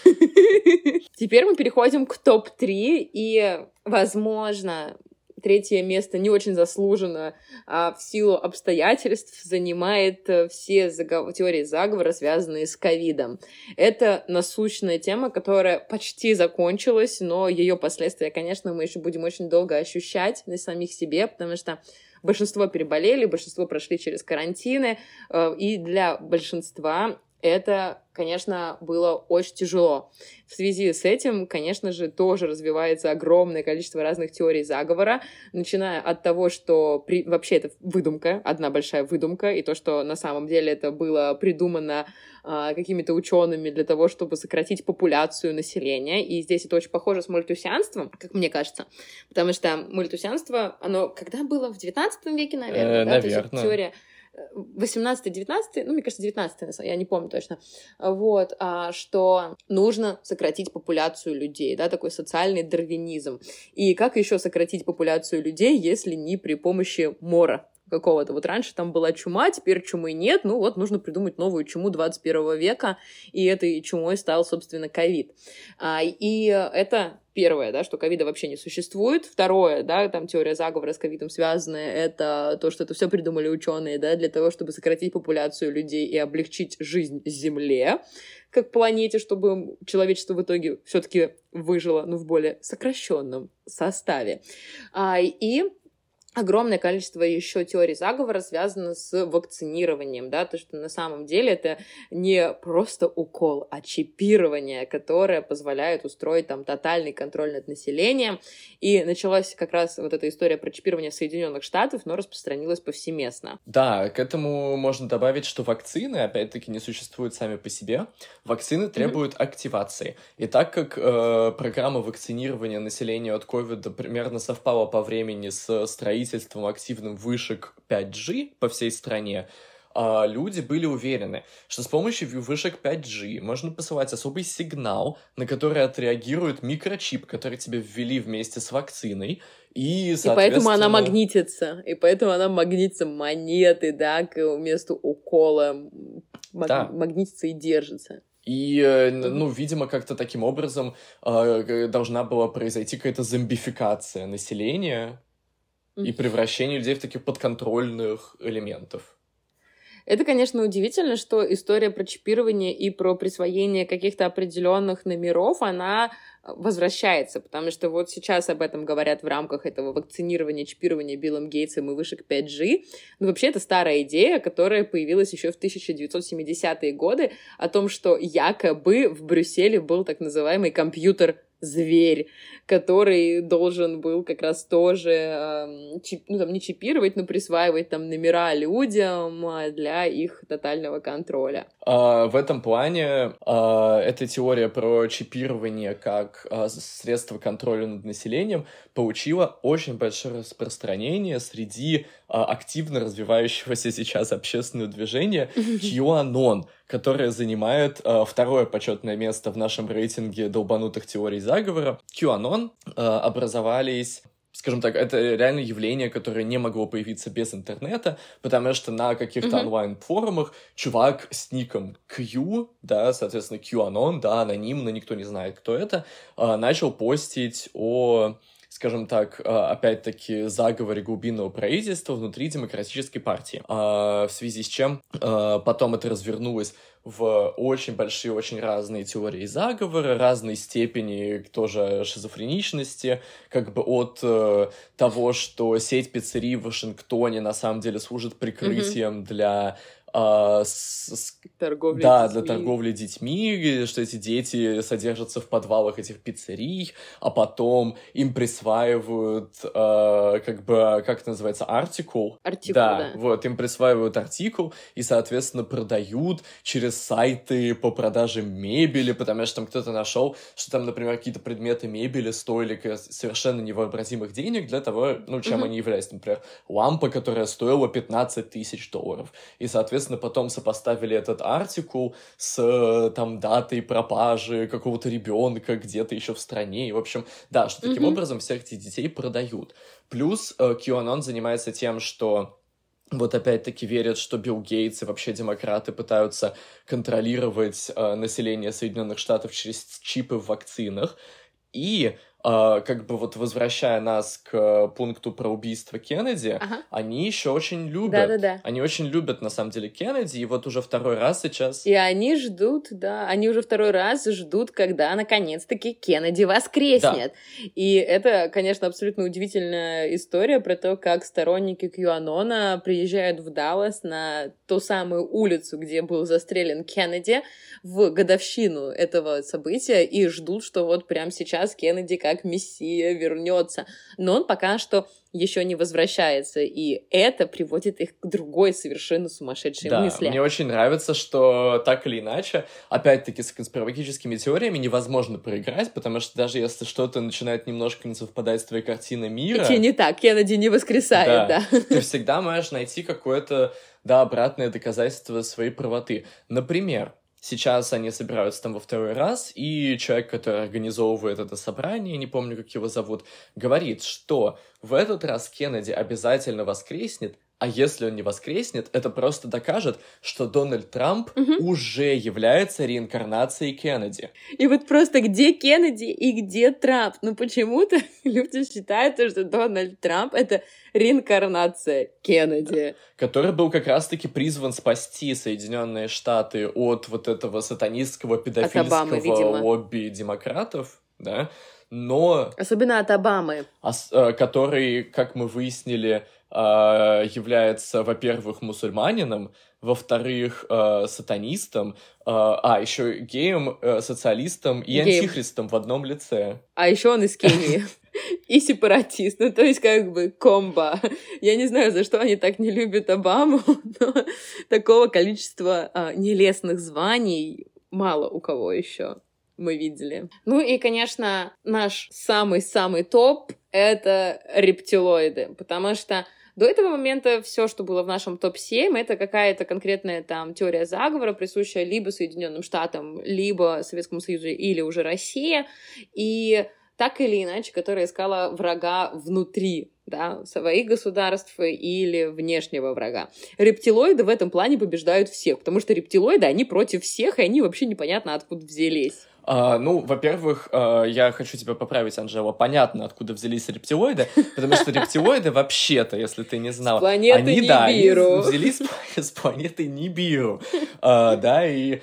Теперь мы переходим к топ-3, и, возможно, третье место не очень заслуженно а в силу обстоятельств занимает э, все загов... теории заговора, связанные с ковидом. Это насущная тема, которая почти закончилась, но ее последствия, конечно, мы еще будем очень долго ощущать на самих себе, потому что большинство переболели, большинство прошли через карантины, э, и для большинства это, конечно, было очень тяжело. В связи с этим, конечно же, тоже развивается огромное количество разных теорий заговора, начиная от того, что при... вообще это выдумка, одна большая выдумка, и то, что на самом деле это было придумано а, какими-то учеными для того, чтобы сократить популяцию населения. И здесь это очень похоже с мультусианством, как мне кажется. Потому что мультусианство, оно когда было? В 19 веке, наверное? Э, да? Наверное. теория 18-19, ну, мне кажется, 19 я не помню точно, вот, а, что нужно сократить популяцию людей, да, такой социальный дарвинизм. И как еще сократить популяцию людей, если не при помощи мора, какого-то. Вот раньше там была чума, теперь чумы нет, ну вот нужно придумать новую чуму 21 века, и этой чумой стал, собственно, ковид. А, и это первое, да, что ковида вообще не существует. Второе, да, там теория заговора с ковидом связанная, это то, что это все придумали ученые, да, для того, чтобы сократить популяцию людей и облегчить жизнь Земле как планете, чтобы человечество в итоге все-таки выжило, ну, в более сокращенном составе. А, и огромное количество еще теорий заговора связано с вакцинированием, да, то, что на самом деле это не просто укол, а чипирование, которое позволяет устроить там тотальный контроль над населением. И началась как раз вот эта история про чипирование Соединенных Штатов, но распространилась повсеместно. Да, к этому можно добавить, что вакцины, опять-таки, не существуют сами по себе. Вакцины требуют mm-hmm. активации. И так как э, программа вакцинирования населения от ковида примерно совпала по времени с строительством строительством активным вышек 5G по всей стране, а, люди были уверены, что с помощью вышек 5G можно посылать особый сигнал, на который отреагирует микрочип, который тебе ввели вместе с вакциной, и, соответственно... И поэтому она магнитится, и поэтому она магнитится монеты, да, к месту укола, маг... да. магнитится и держится. И, э, ну, видимо, как-то таким образом э, должна была произойти какая-то зомбификация населения, и превращение людей в таких подконтрольных элементов. Это, конечно, удивительно, что история про чипирование и про присвоение каких-то определенных номеров, она возвращается, потому что вот сейчас об этом говорят в рамках этого вакцинирования, чипирования Биллом Гейтсом и вышек 5G. Но вообще это старая идея, которая появилась еще в 1970-е годы о том, что якобы в Брюсселе был так называемый компьютер зверь, который должен был как раз тоже, э, чип, ну, там, не чипировать, но присваивать там номера людям а, для их тотального контроля. А, в этом плане а, эта теория про чипирование как а, средство контроля над населением получила очень большое распространение среди а, активно развивающегося сейчас общественного движения QAnon, которое занимает а, второе почетное место в нашем рейтинге долбанутых теорий заговора. QAnon а, образовались скажем так, это реально явление, которое не могло появиться без интернета, потому что на каких-то mm-hmm. онлайн-форумах чувак с ником Q, да, соответственно, QAnon, да, анонимно, никто не знает, кто это, начал постить о скажем так, а, опять-таки, заговоре глубинного правительства внутри демократической партии. А, в связи с чем а, потом это развернулось в очень большие, очень разные теории заговора, разной степени тоже шизофреничности, как бы от э, того, что сеть пиццерий в Вашингтоне на самом деле служит прикрытием mm-hmm. для а, с, с, торговли да, детьми. для торговли детьми, что эти дети содержатся в подвалах этих пиццерий, а потом им присваивают, а, как бы, как это называется, артикул. Артикул, да, да. Вот, им присваивают артикул и, соответственно, продают через сайты по продаже мебели, потому что там кто-то нашел, что там, например, какие-то предметы мебели стоили совершенно невообразимых денег для того, ну, чем mm-hmm. они являются. Например, лампа, которая стоила 15 тысяч долларов. И, соответственно, соответственно, потом сопоставили этот артикул с э, там датой пропажи какого-то ребенка где-то еще в стране. И, в общем, да, что таким mm-hmm. образом всех этих детей продают. Плюс э, QAnon занимается тем, что вот опять-таки верят, что Билл Гейтс и вообще демократы пытаются контролировать э, население Соединенных Штатов через чипы в вакцинах. И как бы вот возвращая нас к пункту про убийство Кеннеди, ага. они еще очень любят. Да-да-да. Они очень любят, на самом деле, Кеннеди, и вот уже второй раз сейчас... И они ждут, да, они уже второй раз ждут, когда, наконец-таки, Кеннеди воскреснет. Да. И это, конечно, абсолютно удивительная история про то, как сторонники Кьюанона приезжают в Даллас на ту самую улицу, где был застрелен Кеннеди, в годовщину этого события, и ждут, что вот прямо сейчас Кеннеди как как Мессия вернется. Но он пока что еще не возвращается, и это приводит их к другой совершенно сумасшедшей да, мысли. Мне очень нравится, что так или иначе, опять-таки с конспирологическими теориями невозможно проиграть, потому что даже если что-то начинает немножко не совпадать с твоей картиной мира... И не так, Кеннеди не воскресает, да. да. Ты всегда можешь найти какое-то, да, обратное доказательство своей правоты. Например, Сейчас они собираются там во второй раз, и человек, который организовывает это собрание, не помню, как его зовут, говорит, что в этот раз Кеннеди обязательно воскреснет, а если он не воскреснет, это просто докажет, что Дональд Трамп угу. уже является реинкарнацией Кеннеди. И вот просто где Кеннеди и где Трамп? Ну почему-то люди считают, что Дональд Трамп — это реинкарнация Кеннеди. Который был как раз-таки призван спасти Соединенные Штаты от вот этого сатанистского педофильского Обамы, лобби демократов, да, но... Особенно от Обамы. Э, который, как мы выяснили, является, во-первых, мусульманином, во-вторых, э, сатанистом, э, а еще геем, э, социалистом и Геем. антихристом в одном лице. А еще он из Кении. И сепаратист, ну то есть как бы комбо. Я не знаю, за что они так не любят Обаму, но такого количества а, нелестных званий мало у кого еще мы видели. Ну и, конечно, наш самый-самый топ — это рептилоиды, потому что до этого момента все, что было в нашем топ-7, это какая-то конкретная там теория заговора, присущая либо Соединенным Штатам, либо Советскому Союзу, или уже Россия, и так или иначе, которая искала врага внутри да, своих государств или внешнего врага. Рептилоиды в этом плане побеждают всех, потому что рептилоиды, они против всех, и они вообще непонятно откуда взялись. А, ну, во-первых, а, я хочу тебя поправить, Анжела. Понятно, откуда взялись рептилоиды, потому что рептилоиды вообще-то, если ты не знал, они, да, взялись с, планеты Нибиру, а, да, и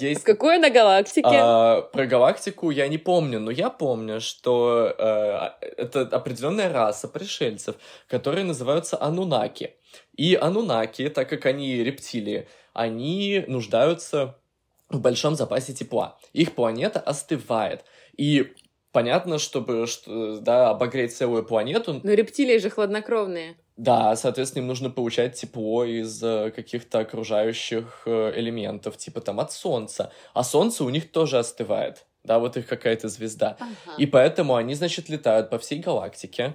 есть... Какой на галактике? Про галактику я не помню, но я помню, что это определенная раса пришельцев, которые называются Анунаки. И Анунаки, так как они рептилии, они нуждаются в большом запасе тепла. Их планета остывает. И понятно, чтобы что, да, обогреть целую планету... Но рептилии же хладнокровные. Да, соответственно, им нужно получать тепло из э, каких-то окружающих э, элементов, типа там от Солнца. А Солнце у них тоже остывает. Да, вот их какая-то звезда. Ага. И поэтому они, значит, летают по всей галактике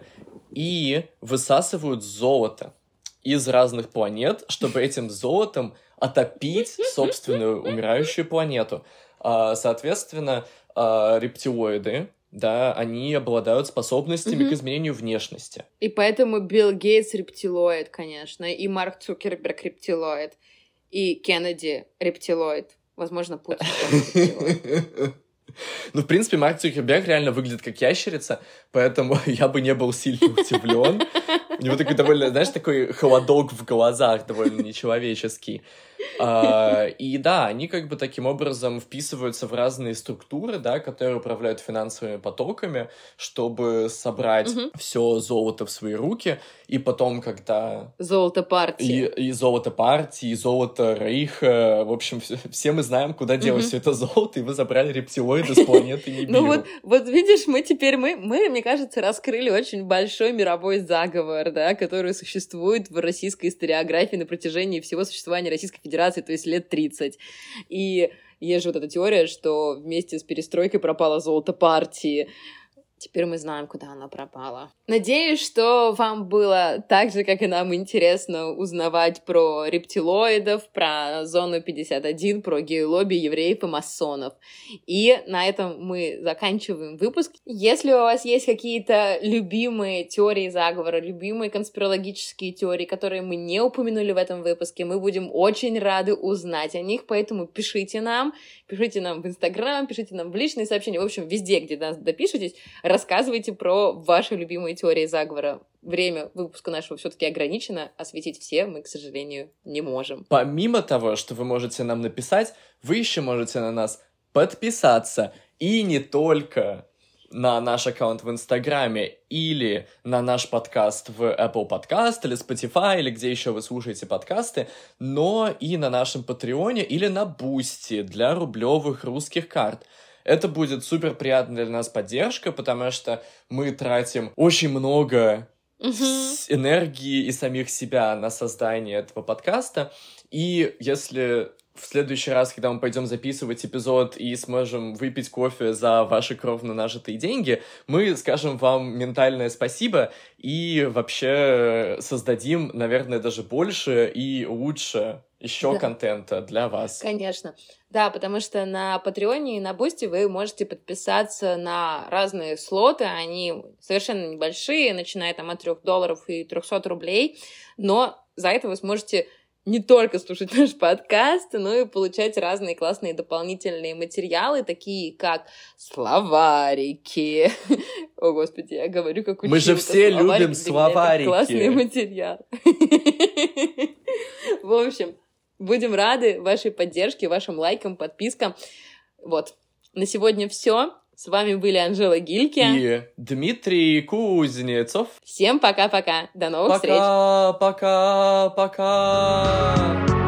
и высасывают золото из разных планет, чтобы этим золотом отопить собственную умирающую планету. А, соответственно, а, рептилоиды, да, они обладают способностями к изменению внешности. И поэтому Билл Гейтс рептилоид, конечно, и Марк Цукерберг рептилоид, и Кеннеди рептилоид. Возможно, Путин рептилоид. Ну, в принципе, Марк Цукерберг реально выглядит как ящерица, поэтому я бы не был сильно удивлен. У него такой довольно, знаешь, такой холодок в глазах, довольно нечеловеческий. А, и да, они как бы таким образом вписываются в разные структуры, да, которые управляют финансовыми потоками, чтобы собрать угу. все золото в свои руки, и потом, когда... Золото партии. И, и золото партии, и золото Рейха, в общем, все, все мы знаем, куда делать угу. все это золото, и вы забрали рептилоиды с планеты Нибиру. Ну вот, вот видишь, мы теперь, мы, мы, мне кажется, раскрыли очень большой мировой заговор, да, который существует в российской историографии на протяжении всего существования Российской Федерации, то есть лет 30. И есть же вот эта теория, что вместе с перестройкой пропало золото партии. Теперь мы знаем, куда она пропала. Надеюсь, что вам было так же, как и нам, интересно узнавать про рептилоидов, про зону 51, про геолобби, евреев и масонов. И на этом мы заканчиваем выпуск. Если у вас есть какие-то любимые теории заговора, любимые конспирологические теории, которые мы не упомянули в этом выпуске, мы будем очень рады узнать о них, поэтому пишите нам, пишите нам в Инстаграм, пишите нам в личные сообщения, в общем, везде, где нас допишетесь, Рассказывайте про ваши любимые теории заговора. Время выпуска нашего все-таки ограничено, осветить все мы, к сожалению, не можем. Помимо того, что вы можете нам написать, вы еще можете на нас подписаться. И не только на наш аккаунт в Инстаграме или на наш подкаст в Apple Podcast или Spotify, или где еще вы слушаете подкасты, но и на нашем Патреоне или на Бусти для рублевых русских карт. Это будет супер приятная для нас поддержка, потому что мы тратим очень много угу. энергии и самих себя на создание этого подкаста. И если в следующий раз, когда мы пойдем записывать эпизод и сможем выпить кофе за ваши кровно нажитые деньги, мы скажем вам ментальное спасибо и вообще создадим, наверное, даже больше и лучше еще да. контента для вас. Конечно. Да, потому что на Патреоне и на Бусти вы можете подписаться на разные слоты. Они совершенно небольшие, начиная там от 3 долларов и 300 рублей. Но за это вы сможете не только слушать наш подкаст, но и получать разные классные дополнительные материалы, такие как словарики. О, Господи, я говорю, как Мы же все любим словарики. Классный материал. В общем, будем рады вашей поддержке, вашим лайкам, подпискам. Вот. На сегодня все. С вами были Анжела Гильки и Дмитрий Кузнецов. Всем пока-пока. До новых пока, встреч. Пока, пока, пока.